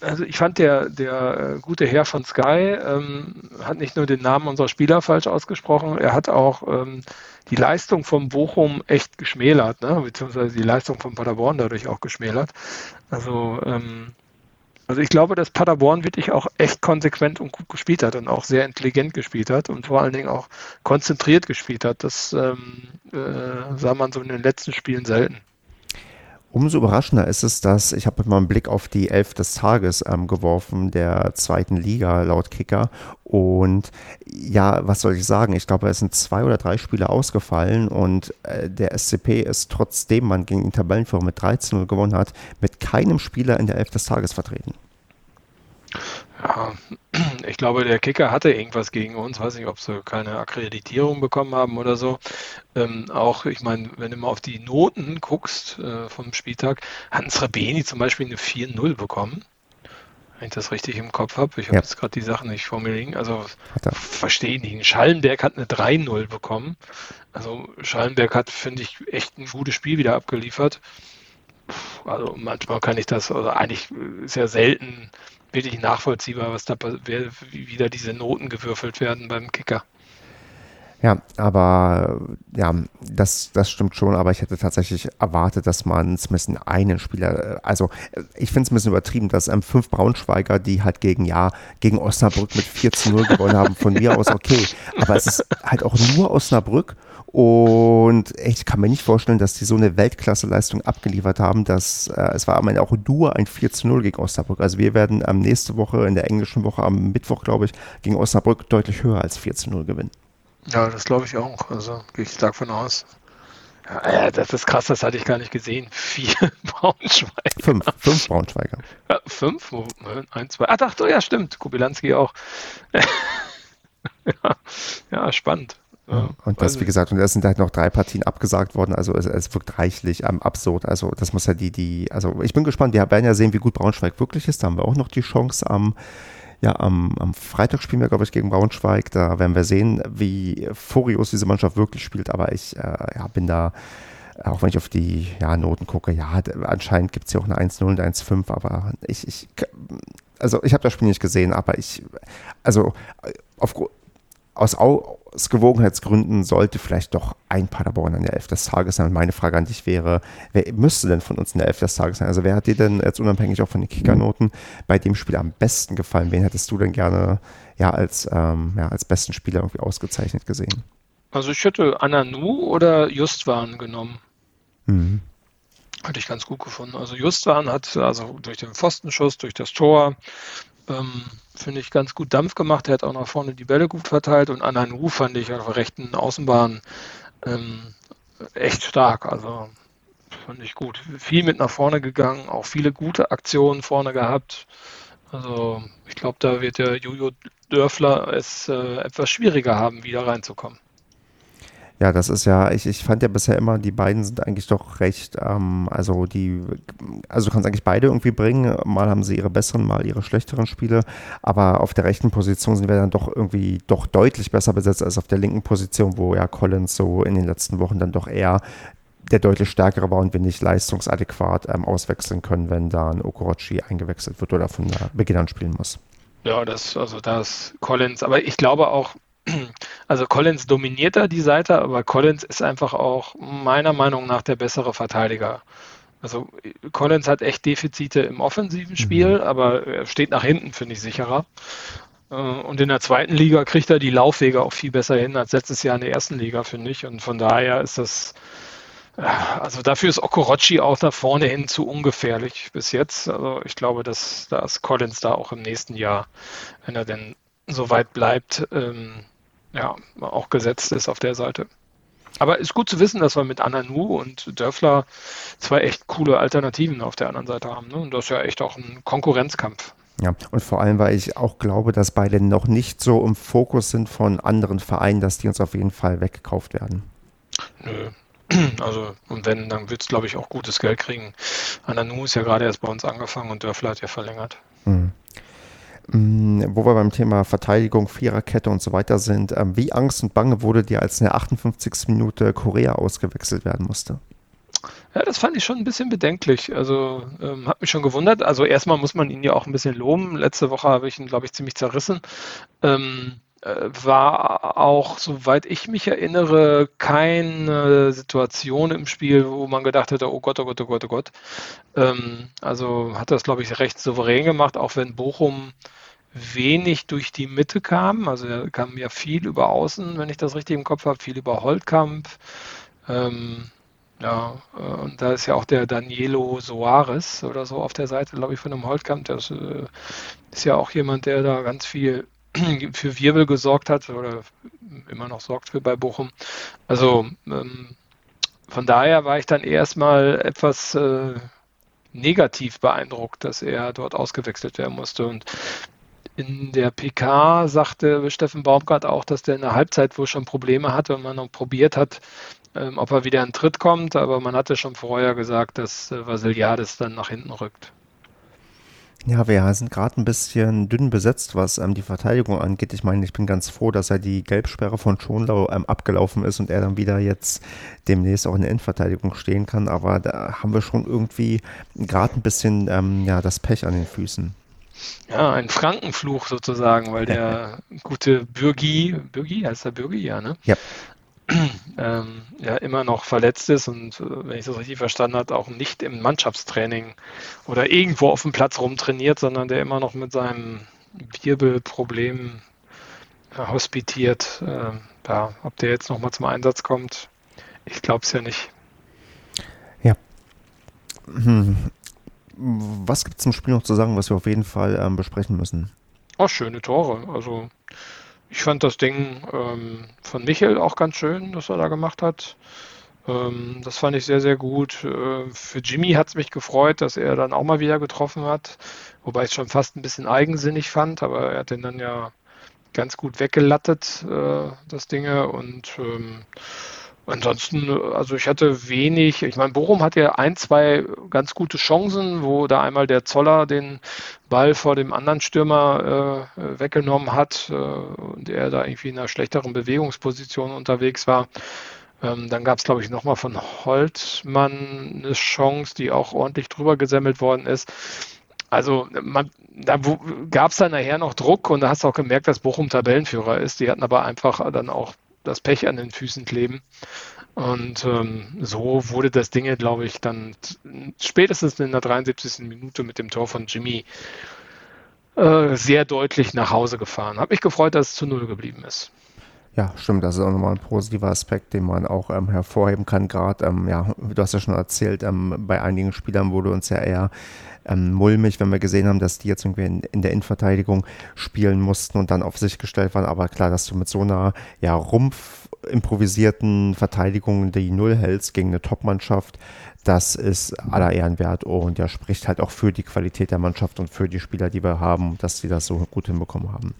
also ich fand der, der äh, gute Herr von Sky ähm, hat nicht nur den Namen unserer Spieler falsch ausgesprochen, er hat auch ähm, die Leistung von Bochum echt geschmälert, ne? beziehungsweise die Leistung von Paderborn dadurch auch geschmälert. Also, ähm, also ich glaube, dass Paderborn wirklich auch echt konsequent und gut gespielt hat und auch sehr intelligent gespielt hat und vor allen Dingen auch konzentriert gespielt hat. Das ähm, äh, sah man so in den letzten Spielen selten. Umso überraschender ist es, dass ich habe mal einen Blick auf die Elf des Tages ähm, geworfen, der zweiten Liga laut Kicker. Und ja, was soll ich sagen? Ich glaube, es sind zwei oder drei Spiele ausgefallen und äh, der SCP ist trotzdem man gegen den Tabellenführer mit 13-0 gewonnen hat, mit keinem Spieler in der Elf des Tages vertreten. Ja, ich glaube, der Kicker hatte irgendwas gegen uns. Weiß nicht, ob sie keine Akkreditierung bekommen haben oder so. Ähm, auch, ich meine, wenn du mal auf die Noten guckst äh, vom Spieltag, hatten Srebeni zum Beispiel eine 4-0 bekommen. Wenn ich das richtig im Kopf habe. Ich habe ja. jetzt gerade die Sachen nicht vor mir liegen. Also verstehe nicht. Schallenberg hat eine 3-0 bekommen. Also Schallenberg hat, finde ich, echt ein gutes Spiel wieder abgeliefert. Also manchmal kann ich das, also eigentlich ja selten wirklich nachvollziehbar, was da wie wieder diese Noten gewürfelt werden beim Kicker. Ja, aber ja, das, das stimmt schon, aber ich hätte tatsächlich erwartet, dass man zumindest einen Spieler, also ich finde es ein bisschen übertrieben, dass ähm, fünf Braunschweiger, die halt gegen, ja, gegen Osnabrück mit 4 zu 0 gewonnen haben, von mir aus okay, aber es ist halt auch nur Osnabrück und ich kann mir nicht vorstellen, dass die so eine Weltklasse-Leistung abgeliefert haben, dass äh, es war am Ende auch nur ein 4 zu 0 gegen Osnabrück. Also wir werden ähm, nächste Woche, in der englischen Woche, am Mittwoch, glaube ich, gegen Osnabrück deutlich höher als 4 zu 0 gewinnen. Ja, das glaube ich auch. Also gehe ich stark von aus. Ja, das ist krass, das hatte ich gar nicht gesehen. Vier Braunschweiger. Fünf, fünf Braunschweiger. Ja, fünf? Ein, zwei. Ach, dachte, ja, stimmt. Kubilanski auch. ja, ja, spannend. Ja, und das, wie gesagt, und es sind halt noch drei Partien abgesagt worden, also es, es wirkt reichlich ähm, absurd. Also das muss ja die, die, also ich bin gespannt, wir werden ja sehen, wie gut Braunschweig wirklich ist. Da haben wir auch noch die Chance am, ja, am, am Freitag spielen wir, glaube ich, gegen Braunschweig. Da werden wir sehen, wie furios diese Mannschaft wirklich spielt. Aber ich äh, ja, bin da auch wenn ich auf die ja, Noten gucke, ja, anscheinend gibt es ja auch eine 1-0 und 1-5, aber ich, ich, also ich habe das Spiel nicht gesehen, aber ich, also auf, aus Ausgewogenheitsgründen sollte vielleicht doch ein Paderborn an der Elf des Tages sein. Meine Frage an dich wäre, wer müsste denn von uns in der Elf des Tages sein? Also wer hat dir denn jetzt unabhängig auch von den Kickernoten bei dem Spiel am besten gefallen? Wen hättest du denn gerne ja als, ähm, ja, als besten Spieler irgendwie ausgezeichnet gesehen? Also ich hätte Ananu oder Justwan genommen. Mhm. Hatte ich ganz gut gefunden. Also Justwan hat also durch den Pfostenschuss, durch das Tor, ähm, finde ich, ganz gut Dampf gemacht. Er hat auch nach vorne die Bälle gut verteilt und Ananu fand ich auf der rechten Außenbahn ähm, echt stark. Also fand ich gut. Viel mit nach vorne gegangen, auch viele gute Aktionen vorne gehabt. Also ich glaube, da wird der Jojo Dörfler es äh, etwas schwieriger haben, wieder reinzukommen. Ja, das ist ja, ich, ich fand ja bisher immer, die beiden sind eigentlich doch recht, ähm, also die, also du kannst eigentlich beide irgendwie bringen. Mal haben sie ihre besseren, mal ihre schlechteren Spiele, aber auf der rechten Position sind wir dann doch irgendwie doch deutlich besser besetzt als auf der linken Position, wo ja Collins so in den letzten Wochen dann doch eher der deutlich stärkere war und wir nicht leistungsadäquat ähm, auswechseln können, wenn da ein Okorochi eingewechselt wird oder von Beginn an spielen muss. Ja, das, also da ist Collins, aber ich glaube auch, also Collins dominiert da die Seite, aber Collins ist einfach auch meiner Meinung nach der bessere Verteidiger. Also Collins hat echt Defizite im offensiven Spiel, mhm. aber er steht nach hinten, finde ich, sicherer. Äh, und in der zweiten Liga kriegt er die Laufwege auch viel besser hin als letztes Jahr in der ersten Liga, finde ich. Und von daher ist das, äh, also dafür ist Okorochi auch nach vorne hin zu ungefährlich bis jetzt. Also ich glaube, dass, dass Collins da auch im nächsten Jahr, wenn er denn so weit bleibt, ähm, ja, auch gesetzt ist auf der Seite. Aber ist gut zu wissen, dass wir mit Ananu und Dörfler zwei echt coole Alternativen auf der anderen Seite haben. Ne? Und das ist ja echt auch ein Konkurrenzkampf. Ja, und vor allem, weil ich auch glaube, dass beide noch nicht so im Fokus sind von anderen Vereinen, dass die uns auf jeden Fall weggekauft werden. Nö. Also, und wenn, dann wird es, glaube ich, auch gutes Geld kriegen. Ananu ist ja gerade erst bei uns angefangen und Dörfler hat ja verlängert. Mhm. Mm, wo wir beim Thema Verteidigung, Viererkette und so weiter sind, ähm, wie Angst und Bange wurde dir, als in der 58. Minute Korea ausgewechselt werden musste? Ja, das fand ich schon ein bisschen bedenklich. Also ähm, hat mich schon gewundert. Also erstmal muss man ihn ja auch ein bisschen loben. Letzte Woche habe ich ihn, glaube ich, ziemlich zerrissen. Ähm, äh, war auch, soweit ich mich erinnere, keine Situation im Spiel, wo man gedacht hätte, oh Gott, oh Gott, oh Gott, oh Gott. Ähm, also hat das, glaube ich, recht souverän gemacht, auch wenn Bochum wenig durch die Mitte kam. Also er kam ja viel über Außen, wenn ich das richtig im Kopf habe, viel über Holtkamp. Ähm, ja, äh, und da ist ja auch der Danielo Soares oder so auf der Seite, glaube ich, von dem Holtkamp. Ist, äh, ist ja auch jemand, der da ganz viel für Wirbel gesorgt hat oder immer noch sorgt für bei Bochum. Also ähm, von daher war ich dann erstmal etwas äh, negativ beeindruckt, dass er dort ausgewechselt werden musste. Und in der PK sagte Steffen Baumgart auch, dass der in der Halbzeit wohl schon Probleme hatte und man noch probiert hat, ähm, ob er wieder in Tritt kommt. Aber man hatte schon vorher gesagt, dass äh, Vasiliades dann nach hinten rückt. Ja, wir sind gerade ein bisschen dünn besetzt, was ähm, die Verteidigung angeht. Ich meine, ich bin ganz froh, dass er die Gelbsperre von Schonlau ähm, abgelaufen ist und er dann wieder jetzt demnächst auch in der Endverteidigung stehen kann. Aber da haben wir schon irgendwie gerade ein bisschen ähm, ja, das Pech an den Füßen. Ja, ein Frankenfluch sozusagen, weil der gute Bürgi, Bürgi, heißt der Bürgi, ja, ne? Ja. ähm, ja immer noch verletzt ist und äh, wenn ich das richtig verstanden habe, auch nicht im Mannschaftstraining oder irgendwo auf dem Platz rumtrainiert, sondern der immer noch mit seinem Wirbelproblem äh, hospitiert. Äh, ja, ob der jetzt nochmal zum Einsatz kommt, ich glaube es ja nicht. Ja. Hm. Was gibt es zum Spiel noch zu sagen, was wir auf jeden Fall ähm, besprechen müssen? Oh, schöne Tore. Also ich fand das Ding ähm, von Michel auch ganz schön, das er da gemacht hat. Ähm, das fand ich sehr, sehr gut. Äh, für Jimmy hat es mich gefreut, dass er dann auch mal wieder getroffen hat, wobei ich es schon fast ein bisschen eigensinnig fand, aber er hat den dann ja ganz gut weggelattet, äh, das Ding. Und ähm, Ansonsten, also ich hatte wenig, ich meine, Bochum hat ja ein, zwei ganz gute Chancen, wo da einmal der Zoller den Ball vor dem anderen Stürmer äh, weggenommen hat äh, und er da irgendwie in einer schlechteren Bewegungsposition unterwegs war. Ähm, dann gab es, glaube ich, nochmal von Holtmann eine Chance, die auch ordentlich drüber gesammelt worden ist. Also man, da gab es dann nachher noch Druck und da hast du auch gemerkt, dass Bochum Tabellenführer ist. Die hatten aber einfach dann auch das Pech an den Füßen kleben. Und ähm, so wurde das Ding, glaube ich, dann spätestens in der 73. Minute mit dem Tor von Jimmy äh, sehr deutlich nach Hause gefahren. Habe mich gefreut, dass es zu Null geblieben ist. Ja, stimmt. Das ist auch nochmal ein positiver Aspekt, den man auch ähm, hervorheben kann. Gerade, ähm, ja, du hast ja schon erzählt, ähm, bei einigen Spielern wurde uns ja eher ähm, mulmig, wenn wir gesehen haben, dass die jetzt irgendwie in, in, der Innenverteidigung spielen mussten und dann auf sich gestellt waren. Aber klar, dass du mit so einer ja, Rumpf improvisierten Verteidigung die Null hältst gegen eine Top-Mannschaft, das ist aller Ehren wert und ja, spricht halt auch für die Qualität der Mannschaft und für die Spieler, die wir haben, dass sie das so gut hinbekommen haben.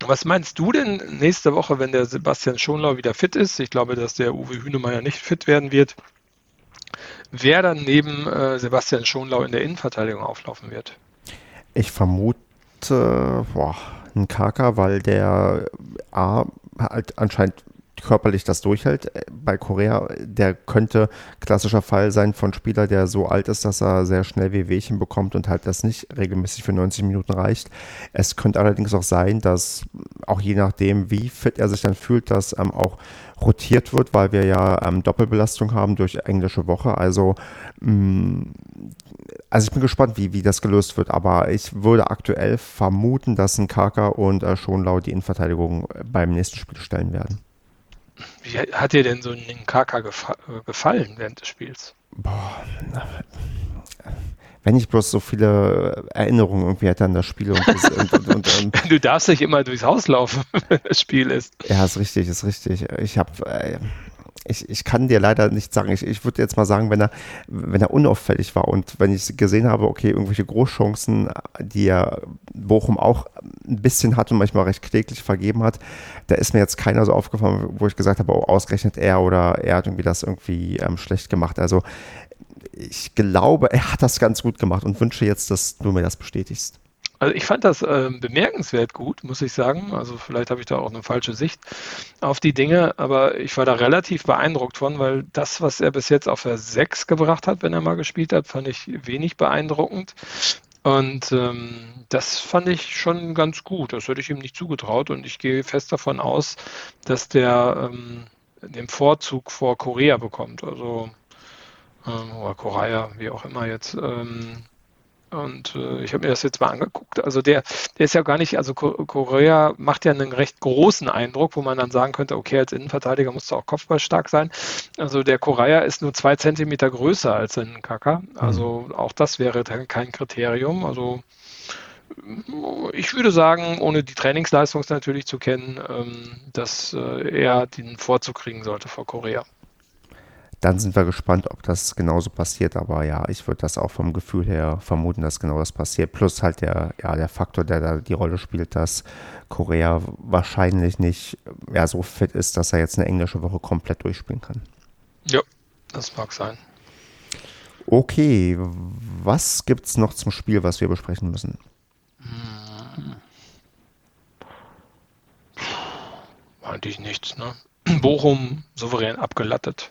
Was meinst du denn nächste Woche, wenn der Sebastian Schonlau wieder fit ist? Ich glaube, dass der Uwe Hünemeyer nicht fit werden wird. Wer dann neben äh, Sebastian Schonlau in der Innenverteidigung auflaufen wird? Ich vermute boah, ein Kaka, weil der A halt anscheinend körperlich das durchhält. Äh, bei Korea, der könnte klassischer Fall sein von Spieler, der so alt ist, dass er sehr schnell Wehwehchen bekommt und halt das nicht regelmäßig für 90 Minuten reicht. Es könnte allerdings auch sein, dass auch je nachdem, wie fit er sich dann fühlt, dass ähm, auch rotiert wird, weil wir ja ähm, Doppelbelastung haben durch englische Woche. Also mh, mm, also ich bin gespannt, wie, wie das gelöst wird, aber ich würde aktuell vermuten, dass ein Kaka und äh, Schonlau die Innenverteidigung beim nächsten Spiel stellen werden. Wie hat dir denn so ein Kaka gefa gefallen während des Spiels? Boah, wenn ich bloß so viele Erinnerungen irgendwie hätte an das Spiel. Und, und, und, und du darfst nicht immer durchs Haus laufen, wenn das Spiel ist. Ja, ist richtig, ist richtig. Ich habe äh, ich, ich kann dir leider nicht sagen. Ich, ich würde jetzt mal sagen, wenn er, wenn er unauffällig war und wenn ich gesehen habe, okay, irgendwelche Großchancen, die er Bochum auch ein bisschen hat und manchmal recht kläglich vergeben hat, da ist mir jetzt keiner so aufgefallen, wo ich gesagt habe, oh, ausgerechnet er oder er hat irgendwie das irgendwie ähm, schlecht gemacht. Also ich glaube, er hat das ganz gut gemacht und wünsche jetzt, dass du mir das bestätigst. Also ich fand das äh, bemerkenswert gut, muss ich sagen. Also vielleicht habe ich da auch eine falsche Sicht auf die Dinge, aber ich war da relativ beeindruckt von, weil das, was er bis jetzt auf der 6 gebracht hat, wenn er mal gespielt hat, fand ich wenig beeindruckend. Und ähm, das fand ich schon ganz gut. Das hätte ich ihm nicht zugetraut und ich gehe fest davon aus, dass der ähm, den Vorzug vor Korea bekommt. Also ähm, oder Korea, wie auch immer jetzt. Ähm, und äh, ich habe mir das jetzt mal angeguckt. Also der, der ist ja gar nicht, also Korea macht ja einen recht großen Eindruck, wo man dann sagen könnte, okay, als Innenverteidiger musst du auch kopfballstark sein. Also der Korea ist nur zwei Zentimeter größer als ein Kaka. Also mhm. auch das wäre kein Kriterium. Also ich würde sagen, ohne die Trainingsleistung natürlich zu kennen, ähm, dass äh, er den Vorzug kriegen sollte vor Korea. Dann sind wir gespannt, ob das genauso passiert. Aber ja, ich würde das auch vom Gefühl her vermuten, dass genau das passiert. Plus halt der, ja, der Faktor, der da die Rolle spielt, dass Korea wahrscheinlich nicht ja, so fit ist, dass er jetzt eine englische Woche komplett durchspielen kann. Ja, das mag sein. Okay, was gibt es noch zum Spiel, was wir besprechen müssen? Hm. Eigentlich nichts, ne? Bochum souverän abgelattet.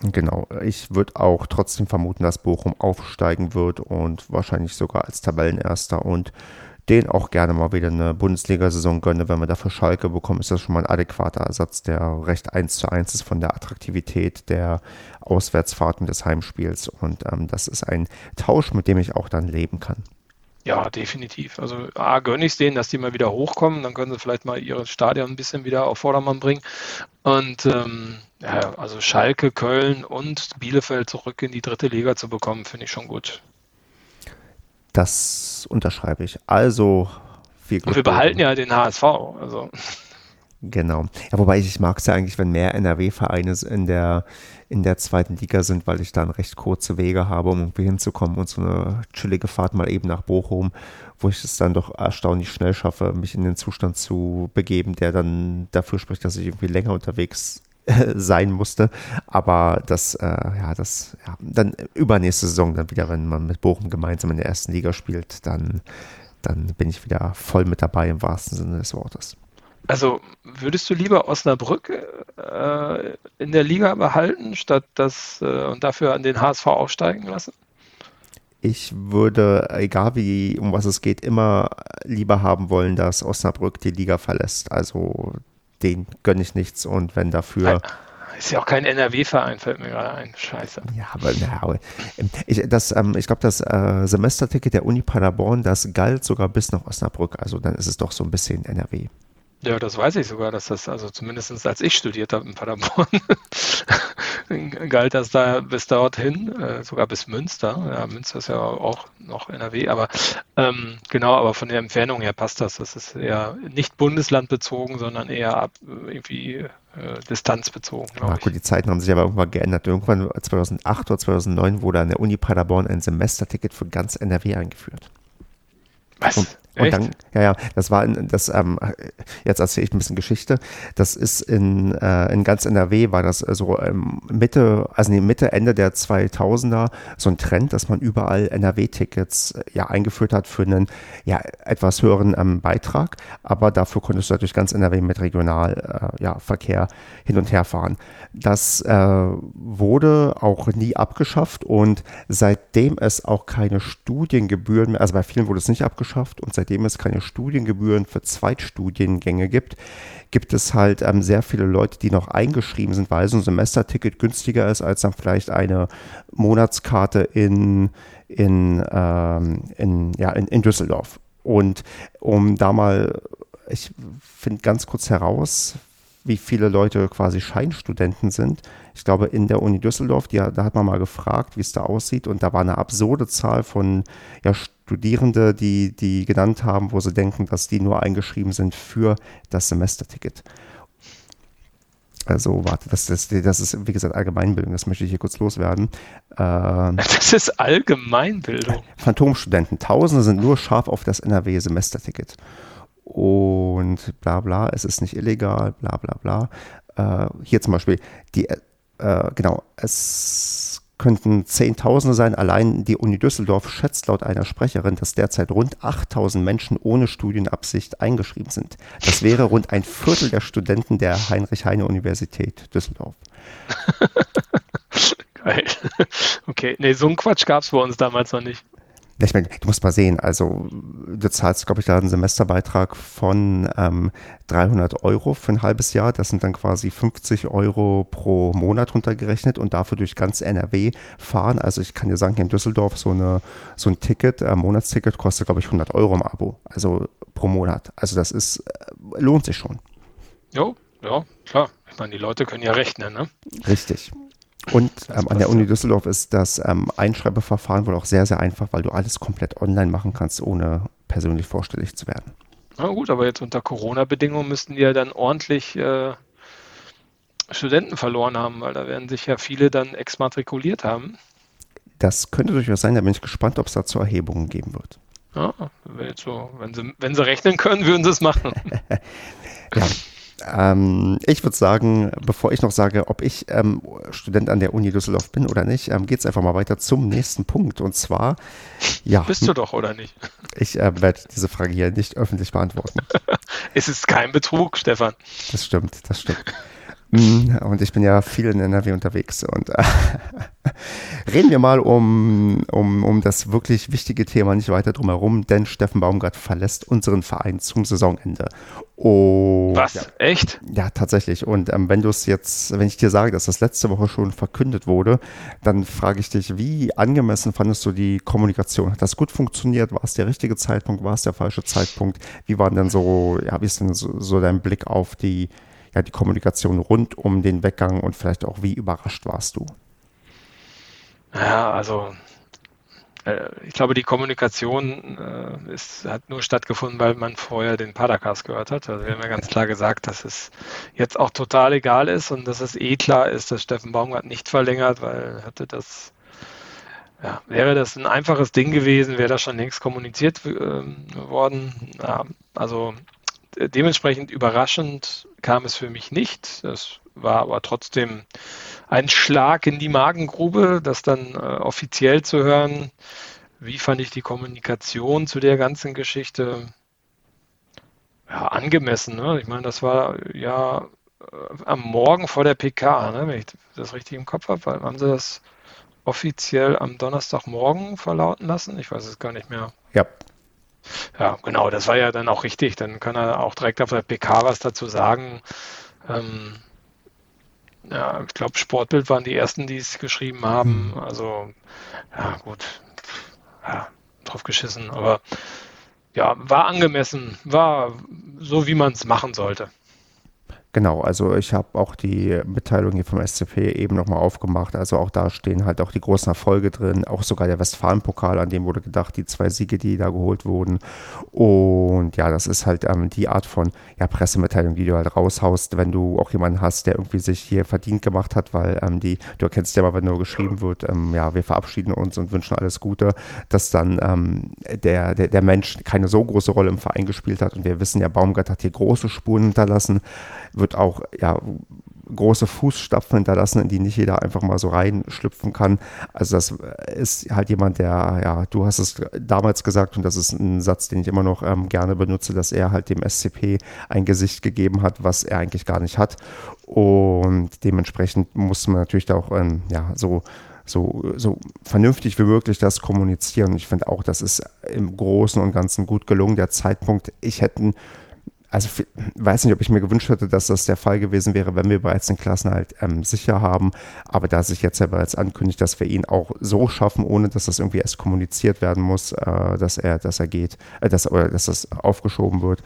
Genau, ich würde auch trotzdem vermuten, dass Bochum aufsteigen wird und wahrscheinlich sogar als Tabellenerster und den auch gerne mal wieder eine Bundesliga-Saison gönne. Wenn wir dafür Schalke bekommen, ist das schon mal ein adäquater Ersatz, der recht eins zu eins ist von der Attraktivität der Auswärtsfahrten des Heimspiels. Und ähm, das ist ein Tausch, mit dem ich auch dann leben kann. Ja, definitiv. Also A, gönne ich es denen, dass die mal wieder hochkommen, dann können sie vielleicht mal ihre Stadion ein bisschen wieder auf Vordermann bringen. Und ähm, ja, also Schalke, Köln und Bielefeld zurück in die dritte Liga zu bekommen, finde ich schon gut. Das unterschreibe ich. Also viel Glück. Und wir behalten ja den HSV. Also. Genau. Ja, wobei ich, ich mag es ja eigentlich, wenn mehr NRW-Vereine in der, in der zweiten Liga sind, weil ich dann recht kurze Wege habe, um irgendwie hinzukommen und so eine chillige Fahrt mal eben nach Bochum, wo ich es dann doch erstaunlich schnell schaffe, mich in den Zustand zu begeben, der dann dafür spricht, dass ich irgendwie länger unterwegs äh, sein musste. Aber das, äh, ja, das, ja, dann übernächste Saison dann wieder, wenn man mit Bochum gemeinsam in der ersten Liga spielt, dann, dann bin ich wieder voll mit dabei im wahrsten Sinne des Wortes. Also würdest du lieber Osnabrück äh, in der Liga behalten, statt das äh, und dafür an den HSV aufsteigen lassen? Ich würde, egal wie, um was es geht, immer lieber haben wollen, dass Osnabrück die Liga verlässt. Also den gönne ich nichts und wenn dafür. Ist ja auch kein NRW-Verein, fällt mir gerade ein. Scheiße. Ja, aber, ja, aber ich, ähm, ich glaube, das äh, Semesterticket der Uni Paderborn, das galt sogar bis nach Osnabrück. Also dann ist es doch so ein bisschen NRW. Ja, das weiß ich sogar, dass das, also zumindest als ich studiert habe in Paderborn, galt das da bis dorthin, äh, sogar bis Münster. Ja, Münster ist ja auch noch NRW, aber ähm, genau, aber von der Entfernung her passt das. Das ist eher nicht bundeslandbezogen, sondern eher ab, irgendwie äh, distanzbezogen. Ja, gut, die Zeiten haben sich aber irgendwann geändert. Irgendwann 2008 oder 2009 wurde an der Uni Paderborn ein Semesterticket für ganz NRW eingeführt. Was? Und und dann, ja, ja, das war in, das, ähm, jetzt erzähle ich ein bisschen Geschichte. Das ist in, äh, in ganz NRW war das so ähm, Mitte, also nee, Mitte, Ende der 2000er so ein Trend, dass man überall NRW-Tickets äh, ja eingeführt hat für einen ja etwas höheren ähm, Beitrag, aber dafür konntest du durch ganz NRW mit Regionalverkehr äh, ja, Verkehr hin und her fahren. Das äh, wurde auch nie abgeschafft und seitdem es auch keine Studiengebühren mehr, also bei vielen wurde es nicht abgeschafft und seitdem es keine Studiengebühren für Zweitstudiengänge gibt, gibt es halt ähm, sehr viele Leute, die noch eingeschrieben sind, weil so ein Semesterticket günstiger ist als dann vielleicht eine Monatskarte in, in, ähm, in, ja, in, in Düsseldorf. Und um da mal, ich finde ganz kurz heraus, wie viele Leute quasi Scheinstudenten sind. Ich glaube, in der Uni Düsseldorf, die, da hat man mal gefragt, wie es da aussieht. Und da war eine absurde Zahl von ja, Studierende, die, die genannt haben, wo sie denken, dass die nur eingeschrieben sind für das Semesterticket. Also, warte, das, das, das ist, wie gesagt, Allgemeinbildung, das möchte ich hier kurz loswerden. Äh, das ist Allgemeinbildung. Phantomstudenten, Tausende sind nur scharf auf das NRW-Semesterticket und bla bla, es ist nicht illegal, bla bla bla. Äh, hier zum Beispiel, die, äh, genau, es könnten Zehntausende sein. Allein die Uni Düsseldorf schätzt laut einer Sprecherin, dass derzeit rund 8000 Menschen ohne Studienabsicht eingeschrieben sind. Das wäre rund ein Viertel der Studenten der Heinrich-Heine-Universität Düsseldorf. Geil. Okay, nee, so ein Quatsch gab es bei uns damals noch nicht. Ich meine, du musst mal sehen, also du zahlst, glaube ich, da einen Semesterbeitrag von ähm, 300 Euro für ein halbes Jahr. Das sind dann quasi 50 Euro pro Monat runtergerechnet und dafür durch ganz NRW fahren. Also ich kann dir sagen, hier in Düsseldorf so, eine, so ein Ticket, ein Monatsticket kostet, glaube ich, 100 Euro im Abo, also pro Monat. Also das ist, äh, lohnt sich schon. Jo, ja, klar. Ich meine, die Leute können ja rechnen, ne? Richtig. Und ähm, an der Uni Düsseldorf ist das ähm, Einschreibeverfahren wohl auch sehr, sehr einfach, weil du alles komplett online machen kannst, ohne persönlich vorstellig zu werden. Na gut, aber jetzt unter Corona-Bedingungen müssten die ja dann ordentlich äh, Studenten verloren haben, weil da werden sich ja viele dann exmatrikuliert haben. Das könnte durchaus sein, da bin ich gespannt, ob es dazu Erhebungen geben wird. Ja, so, wenn, sie, wenn sie rechnen können, würden sie es machen. ja, ähm, ich würde sagen, bevor ich noch sage, ob ich ähm, Student an der Uni Düsseldorf bin oder nicht, ähm, geht es einfach mal weiter zum nächsten Punkt. Und zwar, ja. Bist du doch, oder nicht? Ich äh, werde diese Frage hier nicht öffentlich beantworten. es ist kein Betrug, Stefan. Das stimmt, das stimmt. Mm, und ich bin ja viel in NRW unterwegs. Und äh, reden wir mal um, um, um das wirklich wichtige Thema, nicht weiter drum herum, denn Steffen Baumgart verlässt unseren Verein zum Saisonende. Und, Was? Ja, Echt? Ja, tatsächlich. Und ähm, wenn du es jetzt, wenn ich dir sage, dass das letzte Woche schon verkündet wurde, dann frage ich dich, wie angemessen fandest du die Kommunikation? Hat das gut funktioniert? War es der richtige Zeitpunkt? War es der falsche Zeitpunkt? Wie war denn so, ja, wie ist denn so, so dein Blick auf die ja, die Kommunikation rund um den Weggang und vielleicht auch, wie überrascht warst du? Ja, also äh, ich glaube, die Kommunikation äh, ist, hat nur stattgefunden, weil man vorher den Padercast gehört hat. Also wir haben ja ganz klar gesagt, dass es jetzt auch total egal ist und dass es eh klar ist, dass Steffen Baumgart nicht verlängert, weil hätte das ja, wäre das ein einfaches Ding gewesen, wäre das schon längst kommuniziert äh, worden. Ja, also dementsprechend überraschend kam es für mich nicht. Das war aber trotzdem ein Schlag in die Magengrube, das dann äh, offiziell zu hören. Wie fand ich die Kommunikation zu der ganzen Geschichte? Ja, angemessen. Ne? Ich meine, das war ja am Morgen vor der PK, ne, wenn ich das richtig im Kopf habe, haben sie das offiziell am Donnerstagmorgen verlauten lassen? Ich weiß es gar nicht mehr. Ja. Ja, genau, das war ja dann auch richtig. Dann kann er auch direkt auf der PK was dazu sagen. Ähm, ja, ich glaube, Sportbild waren die ersten, die es geschrieben haben. Mhm. Also, ja, gut. Ja, drauf geschissen. Aber ja, war angemessen. War so, wie man es machen sollte. Genau, also ich habe auch die Mitteilung hier vom SCP eben nochmal aufgemacht. Also auch da stehen halt auch die großen Erfolge drin, auch sogar der Westfalen-Pokal, an dem wurde gedacht, die zwei Siege, die da geholt wurden. Und ja, das ist halt ähm, die Art von ja, Pressemitteilung, die du halt raushaust, wenn du auch jemanden hast, der irgendwie sich hier verdient gemacht hat, weil ähm, die, du erkennst ja mal, wenn nur geschrieben wird, ähm, ja, wir verabschieden uns und wünschen alles Gute, dass dann ähm, der, der, der Mensch keine so große Rolle im Verein gespielt hat. Und wir wissen ja, Baumgart hat hier große Spuren hinterlassen wird auch ja, große Fußstapfen hinterlassen, in die nicht jeder einfach mal so reinschlüpfen kann. Also das ist halt jemand, der, ja, du hast es damals gesagt und das ist ein Satz, den ich immer noch ähm, gerne benutze, dass er halt dem SCP ein Gesicht gegeben hat, was er eigentlich gar nicht hat. Und dementsprechend muss man natürlich da auch ähm, ja, so so, so vernünftig wie möglich das kommunizieren. Ich finde auch, das ist im Großen und Ganzen gut gelungen. Der Zeitpunkt, ich hätte also weiß nicht, ob ich mir gewünscht hätte, dass das der Fall gewesen wäre, wenn wir bereits den Klassenhalt ähm, sicher haben. Aber da sich jetzt ja bereits ankündigt, dass wir ihn auch so schaffen, ohne dass das irgendwie erst kommuniziert werden muss, äh, dass er, dass er geht, äh, dass, oder dass das aufgeschoben wird,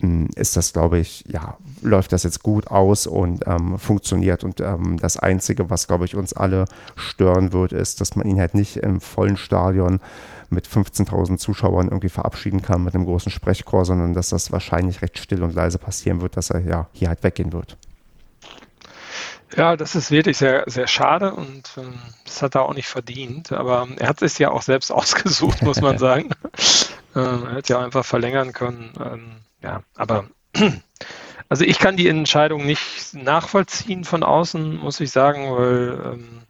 äh, ist das, glaube ich, ja, läuft das jetzt gut aus und ähm, funktioniert. Und ähm, das Einzige, was, glaube ich, uns alle stören wird, ist, dass man ihn halt nicht im vollen Stadion mit 15.000 Zuschauern irgendwie verabschieden kann mit einem großen Sprechchor, sondern dass das wahrscheinlich recht still und leise passieren wird, dass er ja hier halt weggehen wird. Ja, das ist wirklich sehr, sehr schade und ähm, das hat er auch nicht verdient. Aber er hat es ja auch selbst ausgesucht, muss man sagen. ähm, er hätte ja einfach verlängern können. Ähm, ja, aber also ich kann die Entscheidung nicht nachvollziehen von außen, muss ich sagen, weil ähm,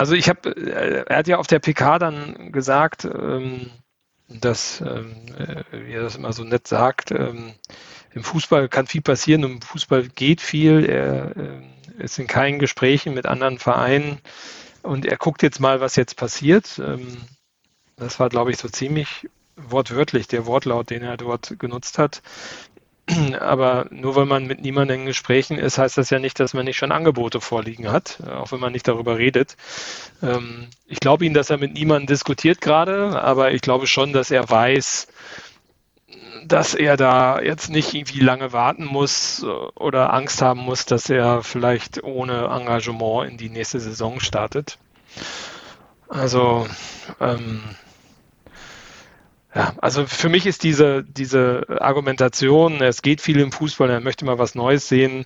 also ich habe, äh, er hat ja auf der PK dann gesagt, ähm, dass, ähm, äh, wie er das immer so nett sagt, ähm, im Fußball kann viel passieren, im Fußball geht viel, er äh, ist in keinen Gesprächen mit anderen Vereinen und er guckt jetzt mal, was jetzt passiert. das war, glaube ich, so ziemlich wortwörtlich der Wortlaut, den er dort genutzt hat. Aber nur weil man mit niemandem in Gesprächen ist, heißt das ja nicht, dass man nicht schon Angebote vorliegen hat, äh, auch wenn man nicht darüber redet. Ähm, ich glaube Ihnen, dass er mit niemandem diskutiert gerade, aber ich glaube schon, dass er weiß, dass er da jetzt nicht irgendwie lange warten muss äh, oder Angst haben muss, dass er vielleicht ohne Engagement in die nächste Saison startet. Also ähm, ja, also für mich ist diese, diese Argumentation, es geht viel im Fußball, er möchte mal was Neues sehen,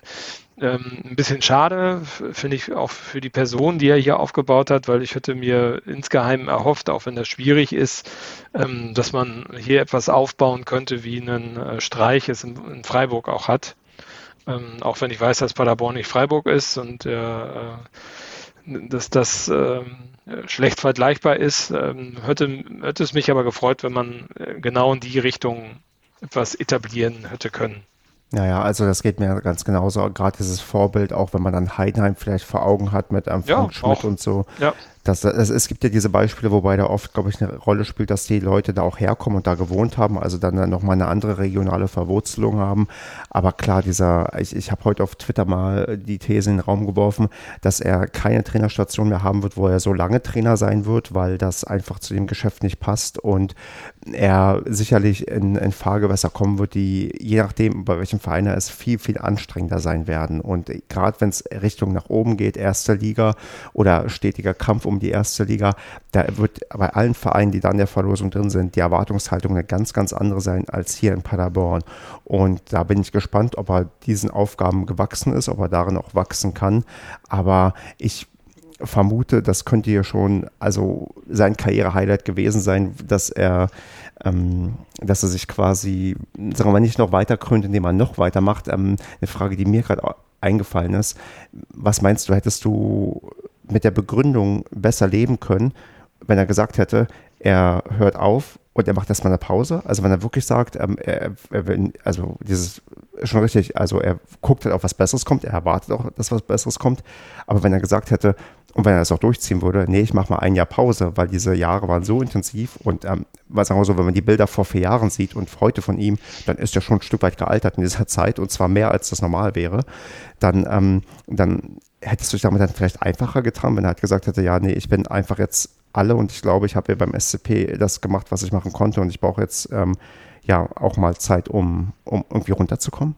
ähm, ein bisschen schade, finde ich auch für die Person, die er hier aufgebaut hat, weil ich hätte mir insgeheim erhofft, auch wenn das schwierig ist, ähm, dass man hier etwas aufbauen könnte, wie einen äh, Streich es in, Freiburg auch hat. Ähm, auch wenn ich weiß, dass Paderborn nicht Freiburg ist und äh, dass das schlecht vergleichbar ist. Ähm, hätte, hätte es mich aber gefreut, wenn man äh, genau in die Richtung etwas etablieren hätte können. Naja, also das geht mir ganz genauso. Gerade dieses Vorbild, auch wenn man dann Heidenheim vielleicht vor Augen hat mit einem Frank ja, Schmidt auch. und so. Ja. Das, das, es gibt ja diese Beispiele, wobei da oft, glaube ich, eine Rolle spielt, dass die Leute da auch herkommen und da gewohnt haben, also dann, dann nochmal eine andere regionale Verwurzelung haben. Aber klar, dieser, ich, ich habe heute auf Twitter mal die These in den Raum geworfen, dass er keine Trainerstation mehr haben wird, wo er so lange Trainer sein wird, weil das einfach zu dem Geschäft nicht passt und er sicherlich in, in Fahrgewässer kommen wird, die je nachdem, bei welchem Verein er ist, viel, viel anstrengender sein werden. Und gerade wenn es Richtung nach oben geht, erste Liga oder stetiger Kampf um die erste Liga, da wird bei allen Vereinen, die da in der Verlosung drin sind, die Erwartungshaltung eine ganz, ganz andere sein als hier in Paderborn. Und da bin ich gespannt, ob er diesen Aufgaben gewachsen ist, ob er darin auch wachsen kann. Aber ich vermute, das könnte ja schon also sein Karriere-Highlight gewesen sein, dass er, ähm, dass er sich quasi, sagen wir mal, nicht noch weiter krönt, indem er noch weitermacht. Ähm, eine Frage, die mir gerade eingefallen ist. Was meinst du, hättest du mit der Begründung besser leben können, wenn er gesagt hätte, er hört auf und er macht erstmal eine Pause? Also wenn er wirklich sagt, ähm, er, er also dieses schon richtig. Also er guckt halt auf was Besseres kommt, er erwartet auch, dass was Besseres kommt. Aber wenn er gesagt hätte, und wenn er das auch durchziehen würde, nee, ich mache mal ein Jahr Pause, weil diese Jahre waren so intensiv und ähm, was sagen wir so, wenn man die Bilder vor vier Jahren sieht und heute von ihm, dann ist er schon ein Stück weit gealtert in dieser Zeit und zwar mehr als das normal wäre, dann, ähm, dann hättest du dich damit dann vielleicht einfacher getan, wenn er halt gesagt hätte, ja, nee, ich bin einfach jetzt alle und ich glaube, ich habe ja beim SCP das gemacht, was ich machen konnte und ich brauche jetzt ähm, ja auch mal Zeit, um, um irgendwie runterzukommen?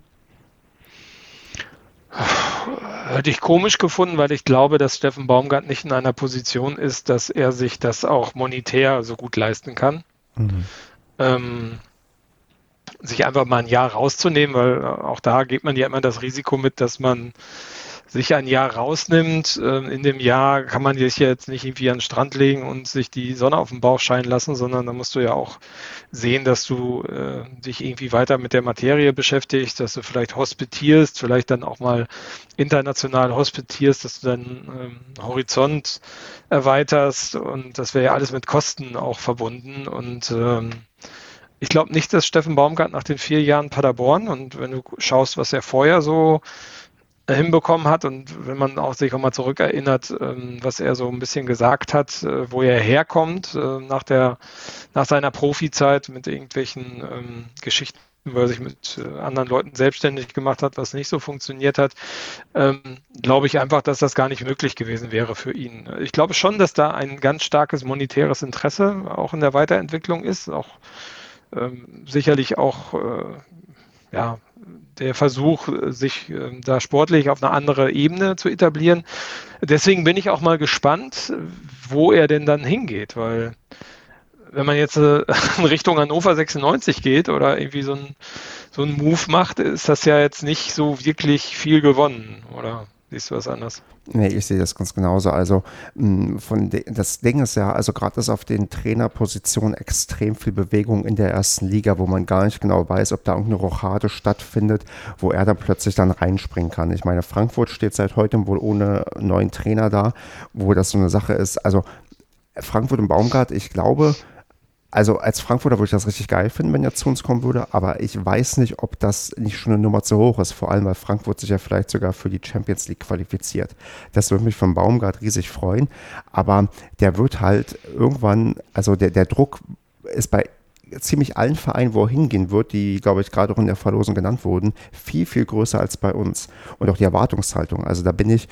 Hätte ich komisch gefunden, weil ich glaube, dass Steffen Baumgart nicht in einer Position ist, dass er sich das auch monetär so gut leisten kann. Mhm. Ähm, sich einfach mal ein Jahr rauszunehmen, weil auch da geht man ja immer das Risiko mit, dass man sich ein Jahr rausnimmt. Ähm, in dem Jahr kann man sich jetzt nicht irgendwie an den Strand legen und sich die Sonne auf den Bauch scheinen lassen, sondern da musst du ja auch sehen, dass du äh, dich irgendwie weiter mit der Materie beschäftigst, dass du vielleicht hospitierst, vielleicht dann auch mal international hospitierst, dass du deinen ähm, Horizont erweiterst und das wäre ja alles mit Kosten auch verbunden und ähm, ich glaube nicht, dass Steffen Baumgart nach den vier Jahren Paderborn und wenn du schaust, was er vorher so hinbekommen hat und wenn man auch sich auch mal zurückerinnert, ähm, was er so ein bisschen gesagt hat, äh, wo er herkommt äh, nach der nach seiner Profizeit mit irgendwelchen ähm, Geschichten, wo er sich mit äh, anderen Leuten selbstständig gemacht hat, was nicht so funktioniert hat, ähm, glaube ich einfach, dass das gar nicht möglich gewesen wäre für ihn. Ich glaube schon, dass da ein ganz starkes monetäres Interesse auch in der Weiterentwicklung ist, auch sicherlich auch ja, der Versuch, sich äh, da sportlich auf eine andere Ebene zu etablieren. Deswegen bin ich auch mal gespannt, wo er denn dann hingeht, weil wenn man jetzt äh, in Richtung Hannover 96 geht oder irgendwie so ein, so ein Move macht, ist das ja jetzt nicht so wirklich viel gewonnen, oder? Siehst du was anders? Nee, ich sehe das ganz genauso. Also mm, von das Ding ist ja, also gerade ist auf den Trainerpositionen extrem viel Bewegung in der ersten Liga, wo man gar nicht genau weiß, ob da irgendeine Rochade stattfindet, wo er dann plötzlich dann reinspringen kann. Ich meine, Frankfurt steht seit heute wohl ohne neuen Trainer da, wo das so eine Sache ist. Also Frankfurt und Baumgart, ich glaube, also als Frankfurter würde ich das richtig geil finden, wenn er zu uns kommen würde, aber ich weiß nicht, ob das nicht schon eine Nummer zu hoch ist, vor allem weil Frankfurt sich ja vielleicht sogar für die Champions League qualifiziert. Das würde mich vom Baumgart riesig freuen, aber der wird halt irgendwann, also der, der Druck ist bei ziemlich allen Vereinen, wo er hingehen wird, die, glaube ich, gerade auch in der Verlosung genannt wurden, viel, viel größer als bei uns. Und auch die Erwartungshaltung. Also da bin ich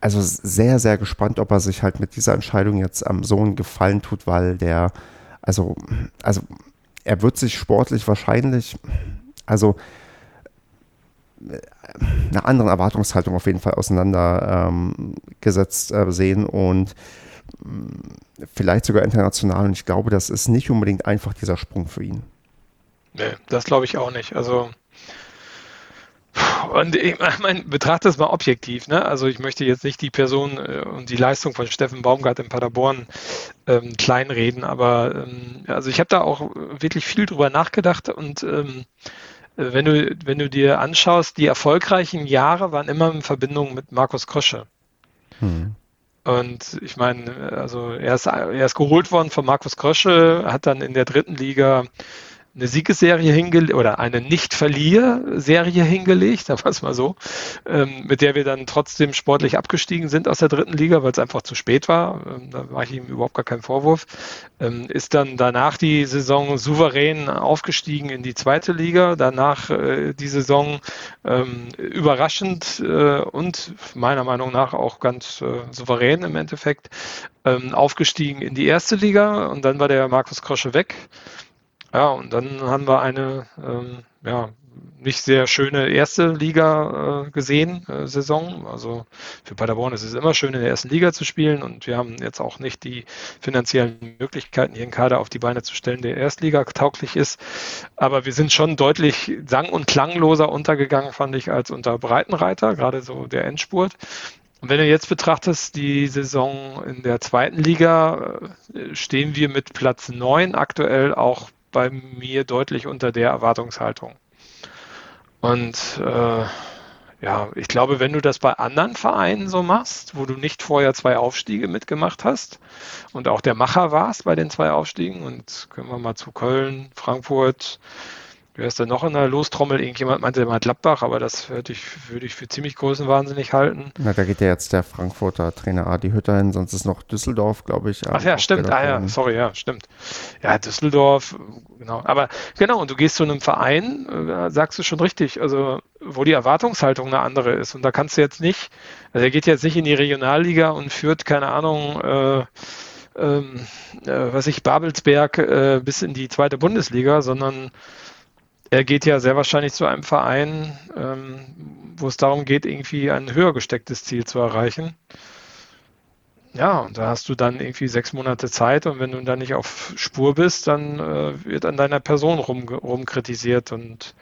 also sehr, sehr gespannt, ob er sich halt mit dieser Entscheidung jetzt am Sohn gefallen tut, weil der, also, also er wird sich sportlich wahrscheinlich, also einer anderen Erwartungshaltung auf jeden Fall auseinandergesetzt ähm, äh, sehen und äh, vielleicht sogar international. Und ich glaube, das ist nicht unbedingt einfach dieser Sprung für ihn. Nee, das glaube ich auch nicht. Also und ich meine, betrachte es mal objektiv. Ne? Also ich möchte jetzt nicht die Person äh, und die Leistung von Steffen Baumgart in Paderborn ähm, kleinreden, aber ähm, also ich habe da auch wirklich viel drüber nachgedacht und ähm, wenn du, wenn du dir anschaust, die erfolgreichen Jahre waren immer in Verbindung mit Markus Krosche. Hm. Und ich meine, also er ist, er ist geholt worden von Markus Krosche, hat dann in der dritten Liga eine Siegesserie hingelegt oder eine Nicht-Verlier-Serie hingelegt, sagen wir es mal so, ähm, mit der wir dann trotzdem sportlich abgestiegen sind aus der dritten Liga, weil es einfach zu spät war. Ähm, da mache ich ihm überhaupt gar keinen Vorwurf. Ähm, ist dann danach die Saison souverän aufgestiegen in die zweite Liga, danach äh, die Saison ähm, überraschend äh, und meiner Meinung nach auch ganz äh, souverän im Endeffekt ähm, aufgestiegen in die erste Liga und dann war der Markus Krosche weg. Ja, und dann haben wir eine ähm, ja, nicht sehr schöne erste Liga äh, gesehen, äh, Saison. Also für Paderborn ist es immer schön, in der ersten Liga zu spielen und wir haben jetzt auch nicht die finanziellen Möglichkeiten, hier einen Kader auf die Beine zu stellen, der Erstliga tauglich ist. Aber wir sind schon deutlich sang- und klangloser untergegangen, fand ich, als unter Breitenreiter, gerade so der Endspurt. Und wenn du jetzt betrachtest, die Saison in der zweiten Liga, äh, stehen wir mit Platz 9 aktuell auch bei mir deutlich unter der Erwartungshaltung. Und äh, ja, ich glaube, wenn du das bei anderen Vereinen so machst, wo du nicht vorher zwei Aufstiege mitgemacht hast und auch der Macher warst bei den zwei Aufstiegen, und können wir mal zu Köln, Frankfurt, Wer ist denn noch in der Lostrommel? Irgendjemand meinte mal Gladbach, aber das würde ich, würde ich für ziemlich größenwahnsinnig halten. Na, da geht ja jetzt der Frankfurter Trainer Adi Hütter hin, sonst ist noch Düsseldorf, glaube ich. Ach ja, stimmt. Ah ja, sorry, ja, stimmt. Ja, Düsseldorf, genau. Aber genau, und du gehst zu einem Verein, äh, sagst du schon richtig, also wo die Erwartungshaltung eine andere ist. Und da kannst du jetzt nicht, also er geht jetzt nicht in die Regionalliga und führt, keine Ahnung, äh, ähm, äh, was ich, Babelsberg äh, bis in die zweite Bundesliga, sondern er geht ja sehr wahrscheinlich zu einem Verein, ähm, wo es darum geht, irgendwie ein höher gestecktes Ziel zu erreichen. Ja, und da hast du dann irgendwie sechs Monate Zeit und wenn du dann nicht auf Spur bist, dann äh, wird an deiner Person rum, rumkritisiert und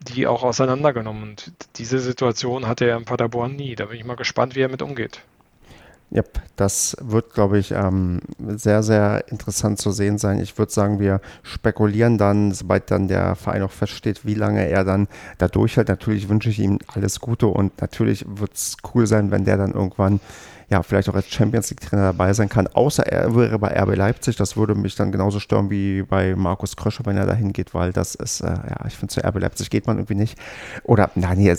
die auch auseinandergenommen. Und diese Situation hatte er in Paderborn nie. Da bin ich mal gespannt, wie er mit umgeht. Ja, das wird, glaube ich, ähm, sehr, sehr interessant zu sehen sein. Ich würde sagen, wir spekulieren dann, sobald dann der Verein auch feststeht, wie lange er dann da durchhält. Natürlich wünsche ich ihm alles Gute und natürlich wird es cool sein, wenn der dann irgendwann ja, vielleicht auch als Champions League-Trainer dabei sein kann, außer er wäre bei RB Leipzig. Das würde mich dann genauso stören wie bei Markus Kröscher, wenn er dahin geht, weil das ist, äh, ja, ich finde, zu RB Leipzig geht man irgendwie nicht. Oder, nein, hier,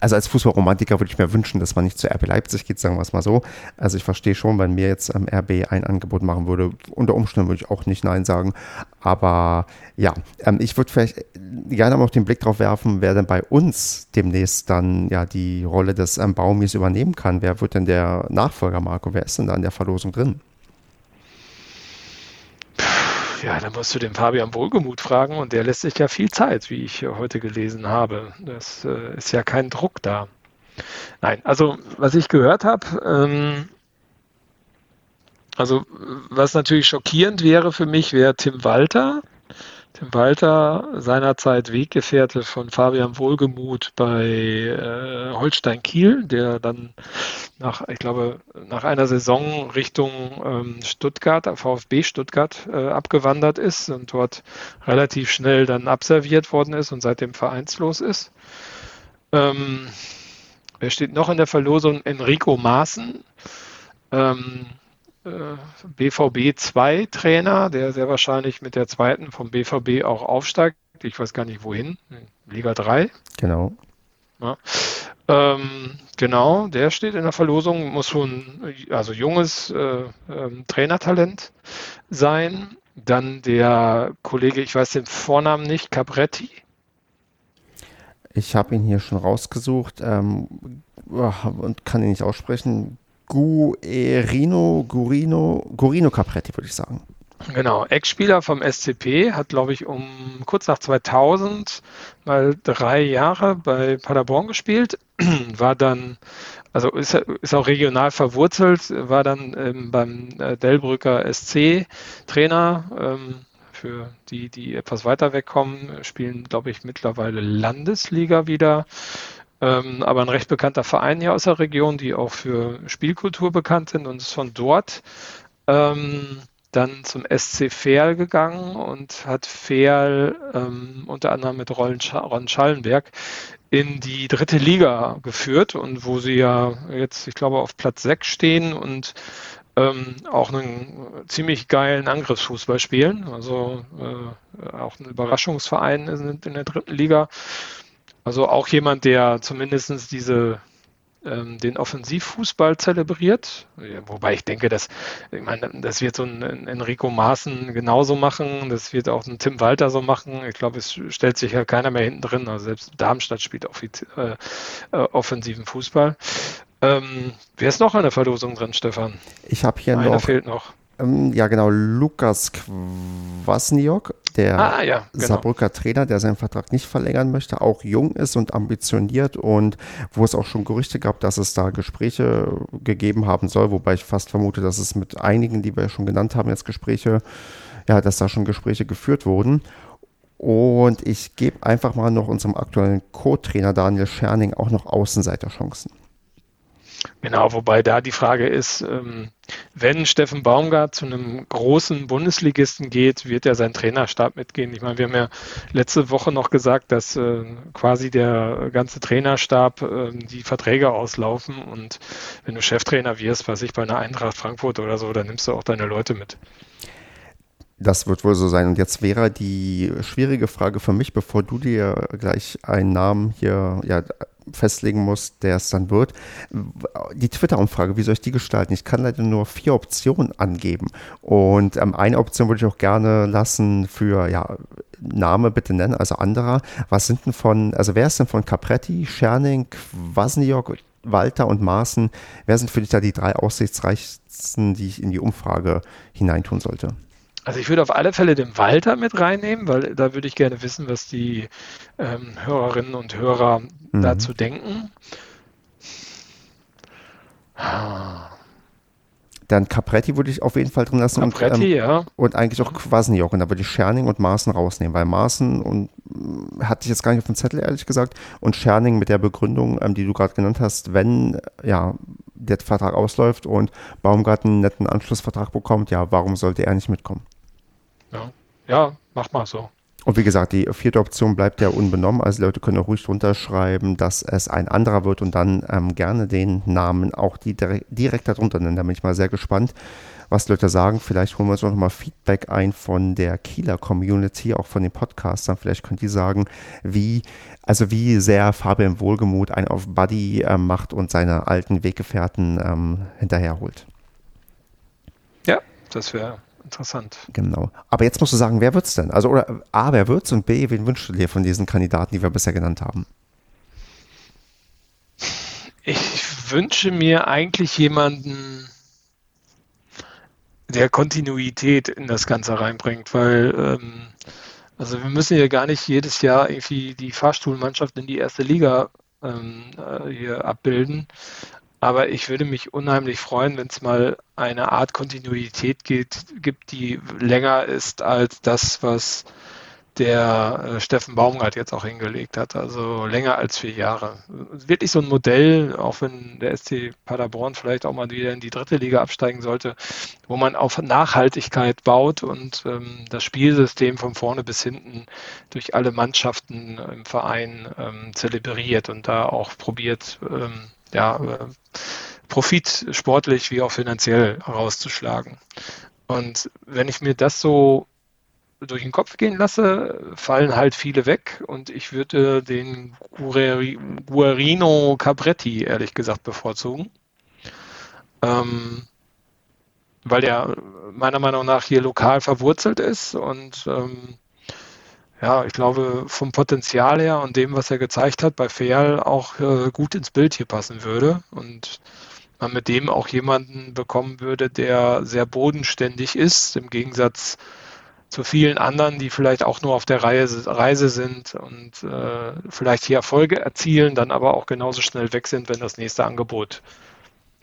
also als Fußballromantiker würde ich mir wünschen, dass man nicht zu RB Leipzig geht, sagen wir es mal so. Also ich verstehe schon, wenn mir jetzt ähm, RB ein Angebot machen würde, unter Umständen würde ich auch nicht Nein sagen. Aber ja, ähm, ich würde vielleicht gerne noch den Blick drauf werfen, wer denn bei uns demnächst dann ja die Rolle des ähm, Baumis übernehmen kann. Wer wird denn der Nachfolger, Marco? Wer ist denn da in der Verlosung drin? Ja, da musst du den Fabian Wohlgemuth fragen und der lässt sich ja viel Zeit, wie ich heute gelesen habe. Das äh, ist ja kein Druck da. Nein, also was ich gehört habe, ähm, also was natürlich schockierend wäre für mich, wäre Tim Walter. Walter, seinerzeit Weggefährte von Fabian Wohlgemuth bei äh, Holstein Kiel, der dann nach, ich glaube, nach einer Saison Richtung ähm, Stuttgart, VfB Stuttgart äh, abgewandert ist und dort relativ schnell dann abserviert worden ist und seitdem vereinslos ist. Ähm, wer steht noch in der Verlosung? Enrico Maaßen. Ähm, BVB 2 Trainer, der sehr wahrscheinlich mit der zweiten vom BVB auch aufsteigt. Ich weiß gar nicht wohin. Liga 3. Genau. Ja. Ähm, genau, der steht in der Verlosung, muss schon also junges äh, ähm, Trainertalent sein. Dann der Kollege, ich weiß den Vornamen nicht, Capretti. Ich habe ihn hier schon rausgesucht ähm, und kann ihn nicht aussprechen. Guerino, Gurino, Gurino Capretti, würde ich sagen. Genau, Ex-Spieler vom SCP, hat, glaube ich, um kurz nach 2000 mal drei Jahre bei Paderborn gespielt, war dann, also ist, ist auch regional verwurzelt, war dann ähm, beim äh, Delbrücker SC Trainer. Ähm, für die, die etwas weiter wegkommen, spielen, glaube ich, mittlerweile Landesliga wieder. Ähm, aber ein recht bekannter Verein hier aus der Region, die auch für Spielkultur bekannt sind und ist von dort ähm, dann zum SC Verl gegangen und hat Verl ähm, unter anderem mit Ron Schallenberg in die dritte Liga geführt und wo sie ja jetzt, ich glaube, auf Platz 6 stehen und ähm, auch einen ziemlich geilen Angriffsfußball spielen. Also äh, auch ein Überraschungsverein sind in der dritten Liga. Also auch jemand, der zumindest diese ähm, den Offensivfußball zelebriert. Wobei ich denke, dass, ich meine, das wird so ein Enrico Maaßen genauso machen, das wird auch ein Tim Walter so machen. Ich glaube, es stellt sich ja keiner mehr hinten drin. Also selbst Darmstadt spielt äh, äh, offensiven Fußball. Ähm, wer ist noch an der Verlosung drin, Stefan? Ich habe hier Einer noch. fehlt noch. Ähm, ja, genau, Lukas Kwasniok, der ah, ja, genau. Saarbrücker Trainer, der seinen Vertrag nicht verlängern möchte, auch jung ist und ambitioniert und wo es auch schon Gerüchte gab, dass es da Gespräche gegeben haben soll, wobei ich fast vermute, dass es mit einigen, die wir schon genannt haben, jetzt Gespräche, ja, dass da schon Gespräche geführt wurden. Und ich gebe einfach mal noch unserem aktuellen Co-Trainer Daniel Scherning auch noch Außenseiterchancen. Genau, wobei da die Frage ist, ähm, wenn Steffen Baumgart zu einem großen Bundesligisten geht, wird er seinen Trainerstab mitgehen. Ich meine, wir haben ja letzte Woche noch gesagt, dass äh, quasi der ganze Trainerstab äh, die Verträge auslaufen und wenn du Cheftrainer wirst, was ich bei einer Eintracht Frankfurt oder so, dann nimmst du auch deine Leute mit. Das wird wohl so sein. Und jetzt wäre die schwierige Frage für mich, bevor du dir gleich einen Namen hier ja, festlegen musst, der es dann wird. Die Twitter-Umfrage, wie soll ich die gestalten? Ich kann leider nur vier Optionen angeben. Und ähm, eine Option würde ich auch gerne lassen für, ja, Name bitte nennen, also anderer. Was sind denn von, also wer ist denn von Capretti, Scherning, Wasniok, Walter und Maaßen, wer sind für dich da die drei aussichtsreichsten, die ich in die Umfrage hineintun sollte? Also ich würde auf alle Fälle den Walter mit reinnehmen, weil da würde ich gerne wissen, was die ähm, Hörerinnen und Hörer mhm. dazu denken. Dann Capretti würde ich auf jeden Fall drin lassen. Capretti, und, ähm, ja. Und eigentlich auch Quasniok. Und da würde ich Scherning und Maaßen rausnehmen, weil Maaßen und äh, hatte ich jetzt gar nicht auf dem Zettel, ehrlich gesagt. Und Scherning mit der Begründung, ähm, die du gerade genannt hast, wenn ja der Vertrag ausläuft und Baumgarten einen netten Anschlussvertrag bekommt, ja, warum sollte er nicht mitkommen? Ja, ja mach mal so. Und wie gesagt, die vierte Option bleibt ja unbenommen. Also Leute können auch ruhig runterschreiben, dass es ein anderer wird und dann ähm, gerne den Namen auch die direkt, direkt darunter nennen. Da bin ich mal sehr gespannt, was die Leute sagen. Vielleicht holen wir uns auch nochmal Feedback ein von der Kieler Community, auch von den Podcastern. Vielleicht könnt ihr sagen, wie, also wie sehr Fabian Wohlgemuth einen auf Buddy äh, macht und seine alten Weggefährten ähm, hinterherholt. Ja, das wäre interessant. Genau. Aber jetzt musst du sagen, wer wird's denn? Also oder A, wer wird's und B, wen wünschst du dir von diesen Kandidaten, die wir bisher genannt haben? Ich wünsche mir eigentlich jemanden, der Kontinuität in das Ganze reinbringt, weil ähm, also wir müssen ja gar nicht jedes Jahr irgendwie die Fahrstuhlmannschaft in die erste Liga ähm, äh, hier abbilden. Aber ich würde mich unheimlich freuen, wenn es mal eine Art Kontinuität geht, gibt, die länger ist als das, was der äh, Steffen Baumgart jetzt auch hingelegt hat, also länger als vier Jahre. Wirklich so ein Modell, auch wenn der SC Paderborn vielleicht auch mal wieder in die dritte Liga absteigen sollte, wo man auf Nachhaltigkeit baut und ähm, das Spielsystem von vorne bis hinten durch alle Mannschaften im Verein ähm, zelebriert und da auch probiert, ähm, ja, äh, Profit sportlich wie auch finanziell herauszuschlagen. Und wenn ich mir das so durch den Kopf gehen lasse, fallen halt viele weg und ich würde den Guarino Capretti ehrlich gesagt bevorzugen. Ähm, weil der meiner Meinung nach hier lokal verwurzelt ist und ähm, ja, ich glaube, vom Potenzial her und dem, was er gezeigt hat, bei Feal auch äh, gut ins Bild hier passen würde und man mit dem auch jemanden bekommen würde, der sehr bodenständig ist, im Gegensatz zu vielen anderen, die vielleicht auch nur auf der Reise, Reise sind und äh, vielleicht hier Erfolge erzielen, dann aber auch genauso schnell weg sind, wenn das nächste Angebot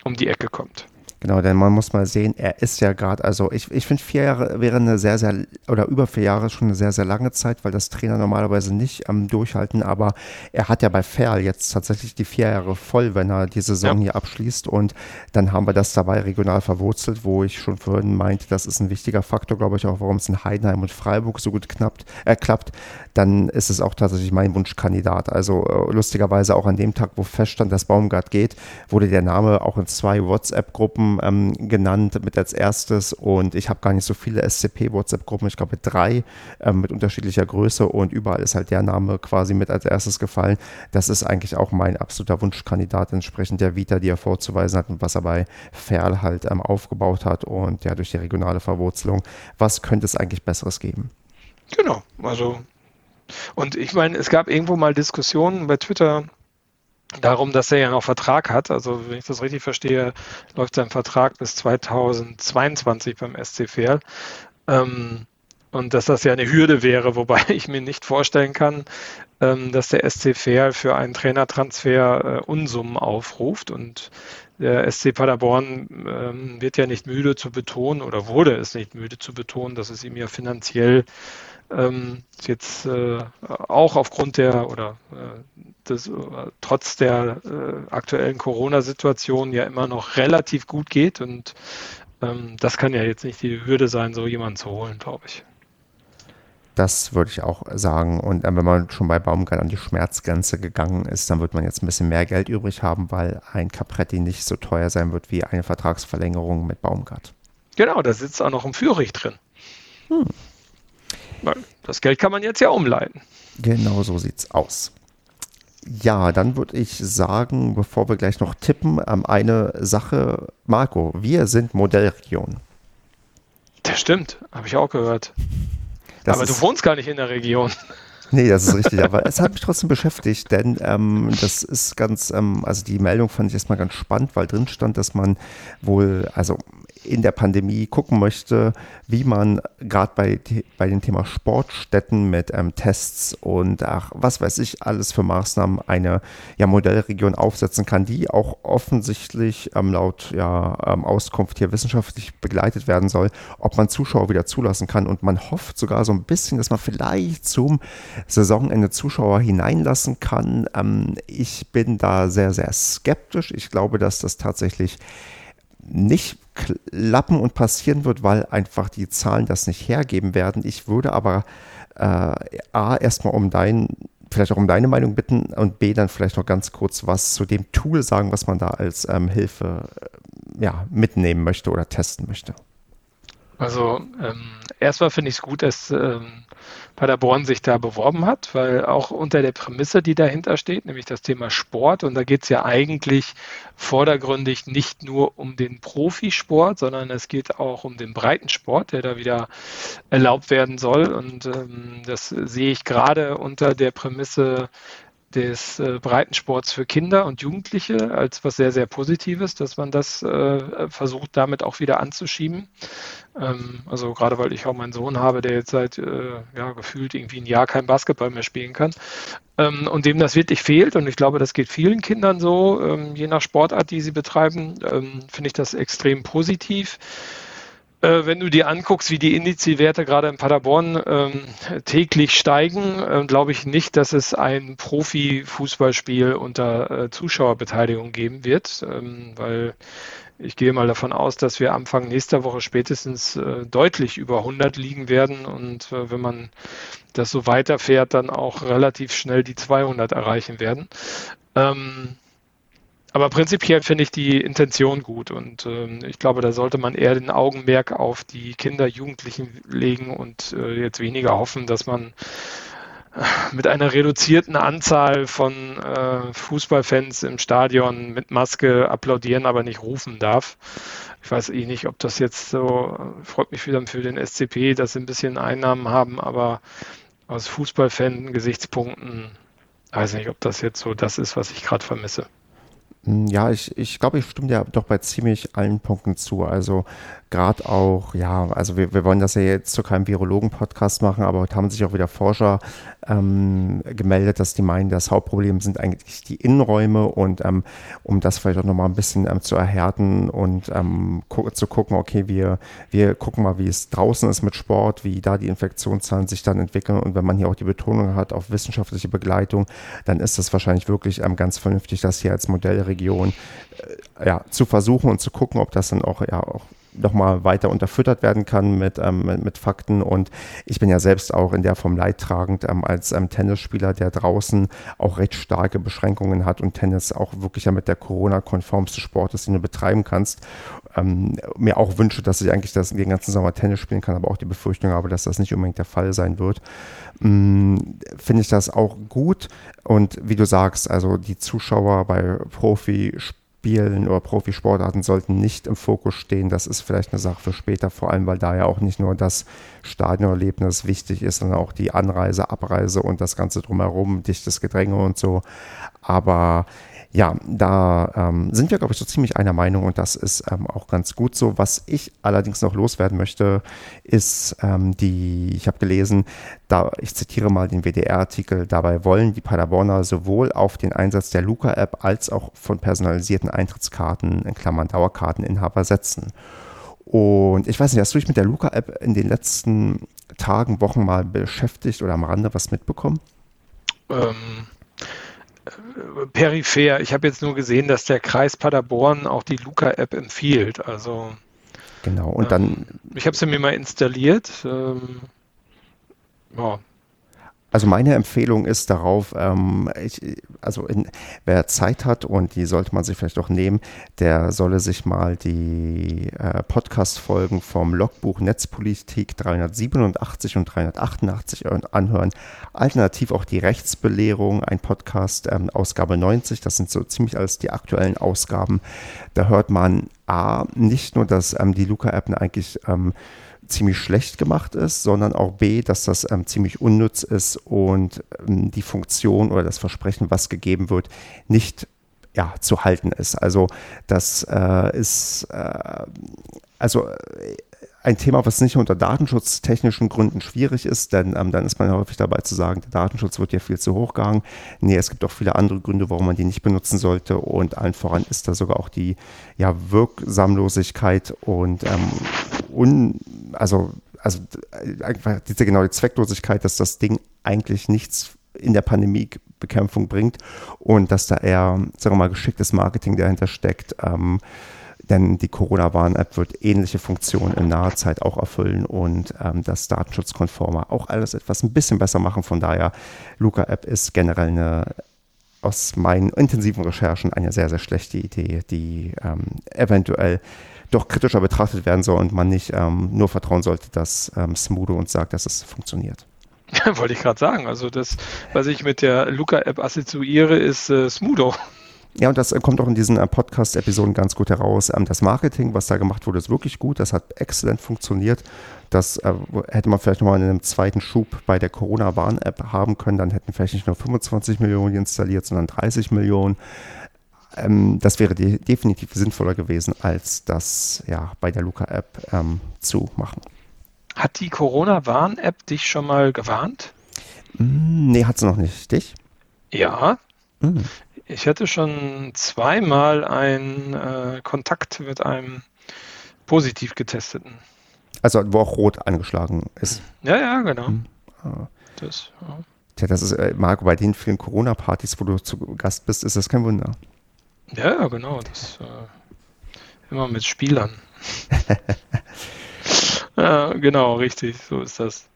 um die Ecke kommt. Genau, denn man muss mal sehen, er ist ja gerade, also ich, ich finde vier Jahre wäre eine sehr, sehr, oder über vier Jahre schon eine sehr, sehr lange Zeit, weil das Trainer normalerweise nicht am Durchhalten, aber er hat ja bei Ferl jetzt tatsächlich die vier Jahre voll, wenn er die Saison ja. hier abschließt und dann haben wir das dabei regional verwurzelt, wo ich schon vorhin meinte, das ist ein wichtiger Faktor, glaube ich auch, warum es in Heidenheim und Freiburg so gut knappt, äh, klappt, dann ist es auch tatsächlich mein Wunschkandidat. Also äh, lustigerweise auch an dem Tag, wo feststand, dass Baumgart geht, wurde der Name auch in zwei WhatsApp-Gruppen ähm, genannt mit als erstes und ich habe gar nicht so viele SCP-WhatsApp-Gruppen, ich glaube drei ähm, mit unterschiedlicher Größe und überall ist halt der Name quasi mit als erstes gefallen. Das ist eigentlich auch mein absoluter Wunschkandidat entsprechend der Vita, die er vorzuweisen hat und was er bei Ferl halt ähm, aufgebaut hat und ja durch die regionale Verwurzelung. Was könnte es eigentlich Besseres geben? Genau, also und ich meine, es gab irgendwo mal Diskussionen bei Twitter, darum, dass er ja noch Vertrag hat. Also wenn ich das richtig verstehe, läuft sein Vertrag bis 2022 beim SC Verl. Ähm, und dass das ja eine Hürde wäre, wobei ich mir nicht vorstellen kann, ähm, dass der SC Verl für einen Trainertransfer äh, Unsummen aufruft. Und der SC Paderborn ähm, wird ja nicht müde zu betonen oder wurde es nicht müde zu betonen, dass es ihm ja finanziell ähm, jetzt äh, auch aufgrund der oder äh, des, äh, trotz der äh, aktuellen Corona-Situation ja immer noch relativ gut geht und ähm, das kann ja jetzt nicht die Hürde sein, so jemanden zu holen, glaube ich. Das würde ich auch sagen. Und äh, wenn man schon bei Baumgart an die Schmerzgrenze gegangen ist, dann wird man jetzt ein bisschen mehr Geld übrig haben, weil ein Capretti nicht so teuer sein wird wie eine Vertragsverlängerung mit Baumgart. Genau, da sitzt auch noch ein Führig drin. Hm. Das Geld kann man jetzt ja umleiten. Genau so sieht's aus. Ja, dann würde ich sagen, bevor wir gleich noch tippen, ähm, eine Sache, Marco, wir sind Modellregion. Das stimmt, habe ich auch gehört. Das Aber du wohnst gar nicht in der Region. Nee, das ist richtig, aber es hat mich trotzdem beschäftigt, denn ähm, das ist ganz, ähm, also die Meldung fand ich erstmal ganz spannend, weil drin stand, dass man wohl, also in der Pandemie gucken möchte, wie man gerade bei, bei dem Thema Sportstätten mit ähm, Tests und ach, was weiß ich, alles für Maßnahmen eine ja, Modellregion aufsetzen kann, die auch offensichtlich ähm, laut ja, ähm, Auskunft hier wissenschaftlich begleitet werden soll, ob man Zuschauer wieder zulassen kann. Und man hofft sogar so ein bisschen, dass man vielleicht zum Saisonende Zuschauer hineinlassen kann. Ähm, ich bin da sehr, sehr skeptisch. Ich glaube, dass das tatsächlich nicht klappen und passieren wird, weil einfach die Zahlen das nicht hergeben werden. Ich würde aber äh, A, erstmal um dein, vielleicht auch um deine Meinung bitten und B, dann vielleicht noch ganz kurz was zu dem Tool sagen, was man da als ähm, Hilfe äh, ja, mitnehmen möchte oder testen möchte. Also ähm, erstmal finde ich es gut, dass ähm, Paderborn sich da beworben hat, weil auch unter der Prämisse, die dahinter steht, nämlich das Thema Sport, und da geht es ja eigentlich vordergründig nicht nur um den Profisport, sondern es geht auch um den Breitensport, der da wieder erlaubt werden soll. Und ähm, das sehe ich gerade unter der Prämisse, des äh, Breitensports für Kinder und Jugendliche als was sehr, sehr Positives, dass man das äh, versucht, damit auch wieder anzuschieben. Ähm, also gerade weil ich auch meinen Sohn habe, der jetzt seit äh, ja, gefühlt irgendwie ein Jahr kein Basketball mehr spielen kann ähm, und dem das wirklich fehlt. Und ich glaube, das geht vielen Kindern so, ähm, je nach Sportart, die sie betreiben, ähm, finde ich das extrem positiv. Äh, wenn du dir anguckst, wie die Indizwerte gerade in Paderborn ähm, täglich steigen, äh, glaube ich nicht, dass es ein Profi-Fußballspiel unter äh, Zuschauerbeteiligung geben wird, ähm, weil ich gehe mal davon aus, dass wir Anfang nächster Woche spätestens äh, deutlich über 100 liegen werden und äh, wenn man das so weiterfährt, dann auch relativ schnell die 200 erreichen werden. Ähm, aber prinzipiell finde ich die Intention gut und ähm, ich glaube, da sollte man eher den Augenmerk auf die Kinder, Jugendlichen legen und äh, jetzt weniger hoffen, dass man äh, mit einer reduzierten Anzahl von äh, Fußballfans im Stadion mit Maske applaudieren, aber nicht rufen darf. Ich weiß eh nicht, ob das jetzt so, äh, freut mich wieder für den SCP, dass sie ein bisschen Einnahmen haben, aber aus Fußballfan-Gesichtspunkten weiß nicht, ob das jetzt so das ist, was ich gerade vermisse. Ja, ich, ich glaube, ich stimme dir doch bei ziemlich allen Punkten zu. Also gerade auch, ja, also wir, wir wollen das ja jetzt zu keinem Virologen-Podcast machen, aber heute haben sich auch wieder Forscher ähm, gemeldet, dass die meinen, das Hauptproblem sind eigentlich die Innenräume und ähm, um das vielleicht auch nochmal ein bisschen ähm, zu erhärten und ähm, gu zu gucken, okay, wir, wir gucken mal, wie es draußen ist mit Sport, wie da die Infektionszahlen sich dann entwickeln und wenn man hier auch die Betonung hat auf wissenschaftliche Begleitung, dann ist das wahrscheinlich wirklich ähm, ganz vernünftig, das hier als Modellregion äh, ja, zu versuchen und zu gucken, ob das dann auch, ja, auch nochmal weiter unterfüttert werden kann mit, ähm, mit, Fakten. Und ich bin ja selbst auch in der Form leidtragend ähm, als ähm, Tennisspieler, der draußen auch recht starke Beschränkungen hat und Tennis auch wirklich ja mit der Corona-konformste Sport ist, den du betreiben kannst. Ähm, mir auch wünsche, dass ich eigentlich das den ganzen Sommer Tennis spielen kann, aber auch die Befürchtung habe, dass das nicht unbedingt der Fall sein wird. Ähm, Finde ich das auch gut. Und wie du sagst, also die Zuschauer bei Profisport Spielen oder Profisportarten sollten nicht im Fokus stehen. Das ist vielleicht eine Sache für später, vor allem weil da ja auch nicht nur das Stadionerlebnis wichtig ist, sondern auch die Anreise, Abreise und das Ganze drumherum, dichtes Gedränge und so. Aber ja, da ähm, sind wir, glaube ich, so ziemlich einer Meinung und das ist ähm, auch ganz gut so. Was ich allerdings noch loswerden möchte, ist ähm, die, ich habe gelesen, da, ich zitiere mal den WDR-Artikel, dabei wollen die Paderborner sowohl auf den Einsatz der Luca-App als auch von personalisierten Eintrittskarten, in Klammern Dauerkarteninhaber, setzen. Und ich weiß nicht, hast du dich mit der Luca-App in den letzten Tagen, Wochen mal beschäftigt oder am Rande was mitbekommen? Ähm, peripher. Ich habe jetzt nur gesehen, dass der Kreis Paderborn auch die Luca-App empfiehlt. Also genau. Und dann. Ähm, ich habe sie mir mal installiert. Ähm, ja. Also meine Empfehlung ist darauf, ähm, ich, also in, wer Zeit hat und die sollte man sich vielleicht auch nehmen, der solle sich mal die äh, Podcast-Folgen vom Logbuch Netzpolitik 387 und 388 anhören. Alternativ auch die Rechtsbelehrung, ein Podcast, ähm, Ausgabe 90, das sind so ziemlich alles die aktuellen Ausgaben. Da hört man A, nicht nur, dass ähm, die Luca-App eigentlich ähm, ziemlich schlecht gemacht ist, sondern auch B, dass das ähm, ziemlich unnütz ist und ähm, die Funktion oder das Versprechen, was gegeben wird, nicht ja, zu halten ist. Also das äh, ist äh, also äh, ein Thema, was nicht unter datenschutztechnischen Gründen schwierig ist, denn ähm, dann ist man häufig dabei zu sagen, der Datenschutz wird ja viel zu hoch gegangen. Nee, es gibt auch viele andere Gründe, warum man die nicht benutzen sollte und allen voran ist da sogar auch die ja, Wirksamlosigkeit und ähm, un, also, also einfach diese genau die Zwecklosigkeit, dass das Ding eigentlich nichts in der Pandemiebekämpfung bringt und dass da eher, sagen wir mal, geschicktes Marketing dahinter steckt. Ähm, denn die Corona-Warn-App wird ähnliche Funktionen in naher Zeit auch erfüllen und ähm, das datenschutzkonformer auch alles etwas ein bisschen besser machen. Von daher, Luca-App ist generell eine aus meinen intensiven Recherchen eine sehr, sehr schlechte Idee, die ähm, eventuell doch kritischer betrachtet werden soll und man nicht ähm, nur vertrauen sollte, dass ähm, Smudo uns sagt, dass es funktioniert. Wollte ich gerade sagen. Also das, was ich mit der Luca-App assoziiere, ist äh, Smudo. Ja, und das äh, kommt auch in diesen äh, Podcast-Episoden ganz gut heraus. Ähm, das Marketing, was da gemacht wurde, ist wirklich gut. Das hat exzellent funktioniert. Das äh, hätte man vielleicht nochmal in einem zweiten Schub bei der Corona-Warn-App haben können. Dann hätten vielleicht nicht nur 25 Millionen installiert, sondern 30 Millionen ähm, das wäre de definitiv sinnvoller gewesen, als das ja bei der Luca-App ähm, zu machen. Hat die Corona-Warn-App dich schon mal gewarnt? Mm, nee, hat sie noch nicht. Dich? Ja. Mm. Ich hatte schon zweimal einen äh, Kontakt mit einem positiv getesteten. Also wo auch rot angeschlagen ist. Ja, ja, genau. Mm. Ah. Das, ja. Tja, das ist, äh, Marco, bei den vielen Corona-Partys, wo du zu Gast bist, ist das kein Wunder. Ja, genau. Das äh, immer mit Spielern. ja, genau, richtig. So ist das.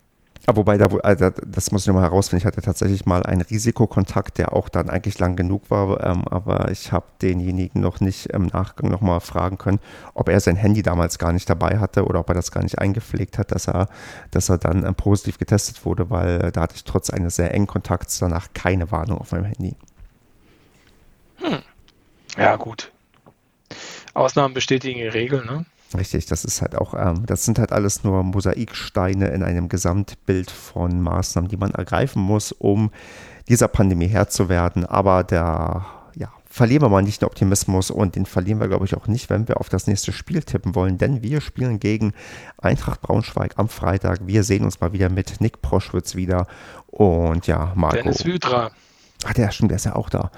Aber wobei, da, also das muss ich nochmal herausfinden, ich hatte tatsächlich mal einen Risikokontakt, der auch dann eigentlich lang genug war, ähm, aber ich habe denjenigen noch nicht im Nachgang nochmal fragen können, ob er sein Handy damals gar nicht dabei hatte oder ob er das gar nicht eingepflegt hat, dass er, dass er dann ähm, positiv getestet wurde, weil da hatte ich trotz eines sehr engen Kontakts danach keine Warnung auf meinem Handy. Hm. Ja, gut. Ausnahmen bestätigen die Regel, ne? Richtig, das ist halt auch, ähm, das sind halt alles nur Mosaiksteine in einem Gesamtbild von Maßnahmen, die man ergreifen muss, um dieser Pandemie Herr zu werden. Aber der, ja, verlieren wir mal nicht den Optimismus und den verlieren wir, glaube ich, auch nicht, wenn wir auf das nächste Spiel tippen wollen, denn wir spielen gegen Eintracht Braunschweig am Freitag. Wir sehen uns mal wieder mit Nick Proschwitz wieder und ja, Marco. Dennis Hydra. Ach, der stimmt, der ist ja auch da.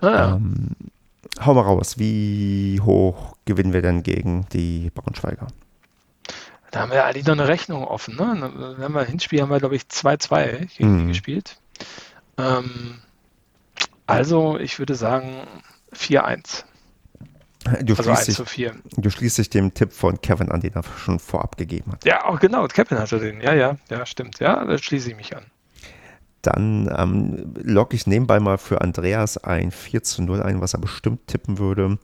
Ah. Ähm, hau mal raus, wie hoch gewinnen wir denn gegen die Braunschweiger? Da haben wir eigentlich noch eine Rechnung offen. Ne? Wenn wir Hinspiel haben wir, glaube ich, 2-2 gegen mhm. gespielt. Ähm, also, ich würde sagen 4-1. Du, also schließt dich, du schließt dich dem Tipp von Kevin an, den er schon vorab gegeben hat. Ja, auch genau. Kevin hatte den. Ja, ja, ja, stimmt. Ja, da schließe ich mich an. Dann ähm, logge ich nebenbei mal für Andreas ein 4 zu 0 ein, was er bestimmt tippen würde.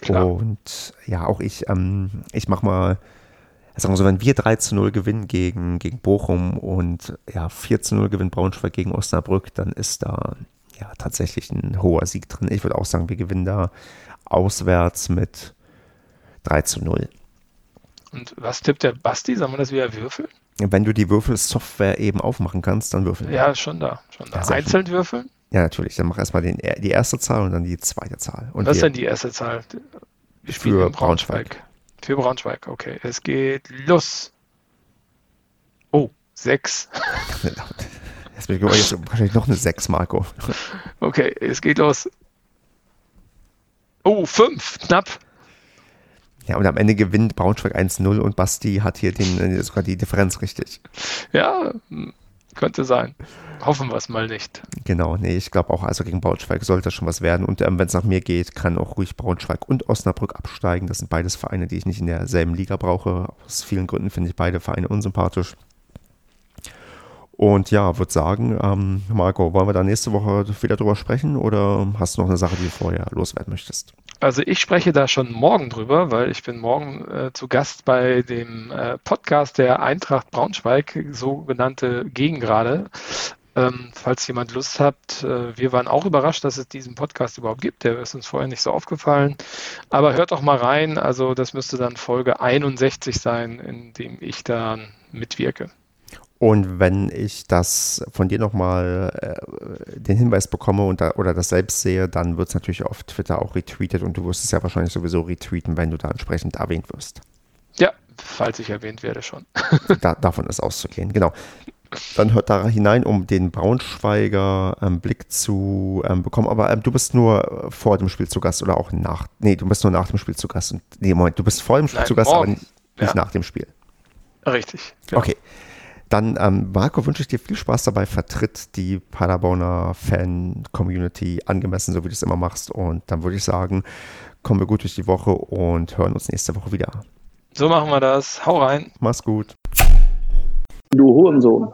Klar. Und ja, auch ich, ähm, ich mache mal, sagen wir so, wenn wir 3 zu 0 gewinnen gegen, gegen Bochum und ja, 4 zu 0 gewinnt Braunschweig gegen Osnabrück, dann ist da ja tatsächlich ein hoher Sieg drin. Ich würde auch sagen, wir gewinnen da auswärts mit 3 zu 0. Und was tippt der Basti? Sagen wir das wieder würfeln? Wenn du die Würfelsoftware eben aufmachen kannst, dann würfeln. Ja, schon da. Schon da. Ja, Einzeln schön. würfeln? Ja, natürlich. Dann mach erstmal den, die erste Zahl und dann die zweite Zahl. Und Was ist denn die erste Zahl? Wir für Braunschweig. Braunschweig. Für Braunschweig, okay. Es geht los. Oh, sechs. Jetzt bin ich jetzt wahrscheinlich noch eine sechs, Marco. Okay, es geht los. Oh, fünf, knapp. Ja, und am Ende gewinnt Braunschweig 1-0 und Basti hat hier den, äh, sogar die Differenz richtig. Ja, könnte sein. Hoffen wir es mal nicht. Genau, nee, ich glaube auch, also gegen Braunschweig sollte das schon was werden. Und ähm, wenn es nach mir geht, kann auch ruhig Braunschweig und Osnabrück absteigen. Das sind beides Vereine, die ich nicht in derselben Liga brauche. Aus vielen Gründen finde ich beide Vereine unsympathisch. Und ja, würde sagen, ähm, Marco, wollen wir da nächste Woche wieder drüber sprechen oder hast du noch eine Sache, die du vorher loswerden möchtest? Also ich spreche da schon morgen drüber, weil ich bin morgen äh, zu Gast bei dem äh, Podcast der Eintracht Braunschweig, sogenannte Gegengrade. Ähm, falls jemand Lust hat, äh, wir waren auch überrascht, dass es diesen Podcast überhaupt gibt. Der ist uns vorher nicht so aufgefallen. Aber hört doch mal rein. Also das müsste dann Folge 61 sein, in dem ich da mitwirke. Und wenn ich das von dir nochmal äh, den Hinweis bekomme und da, oder das selbst sehe, dann wird es natürlich auf Twitter auch retweetet und du wirst es ja wahrscheinlich sowieso retweeten, wenn du da entsprechend erwähnt wirst. Ja, falls ich erwähnt werde schon. da, davon ist auszugehen, genau. Dann hört da hinein, um den Braunschweiger ähm, Blick zu ähm, bekommen. Aber ähm, du bist nur vor dem Spiel zu Gast oder auch nach. Nee, du bist nur nach dem Spiel zu Gast. Und, nee, Moment, du bist vor dem Spiel Nein, zu Gast, morgen. aber nicht, ja. nach dem Spiel. Richtig. Genau. Okay. Dann, ähm, Marco, wünsche ich dir viel Spaß dabei. Vertritt die Paderborner Fan-Community angemessen, so wie du es immer machst. Und dann würde ich sagen, kommen wir gut durch die Woche und hören uns nächste Woche wieder. So machen wir das. Hau rein. Mach's gut. Du Hurensohn.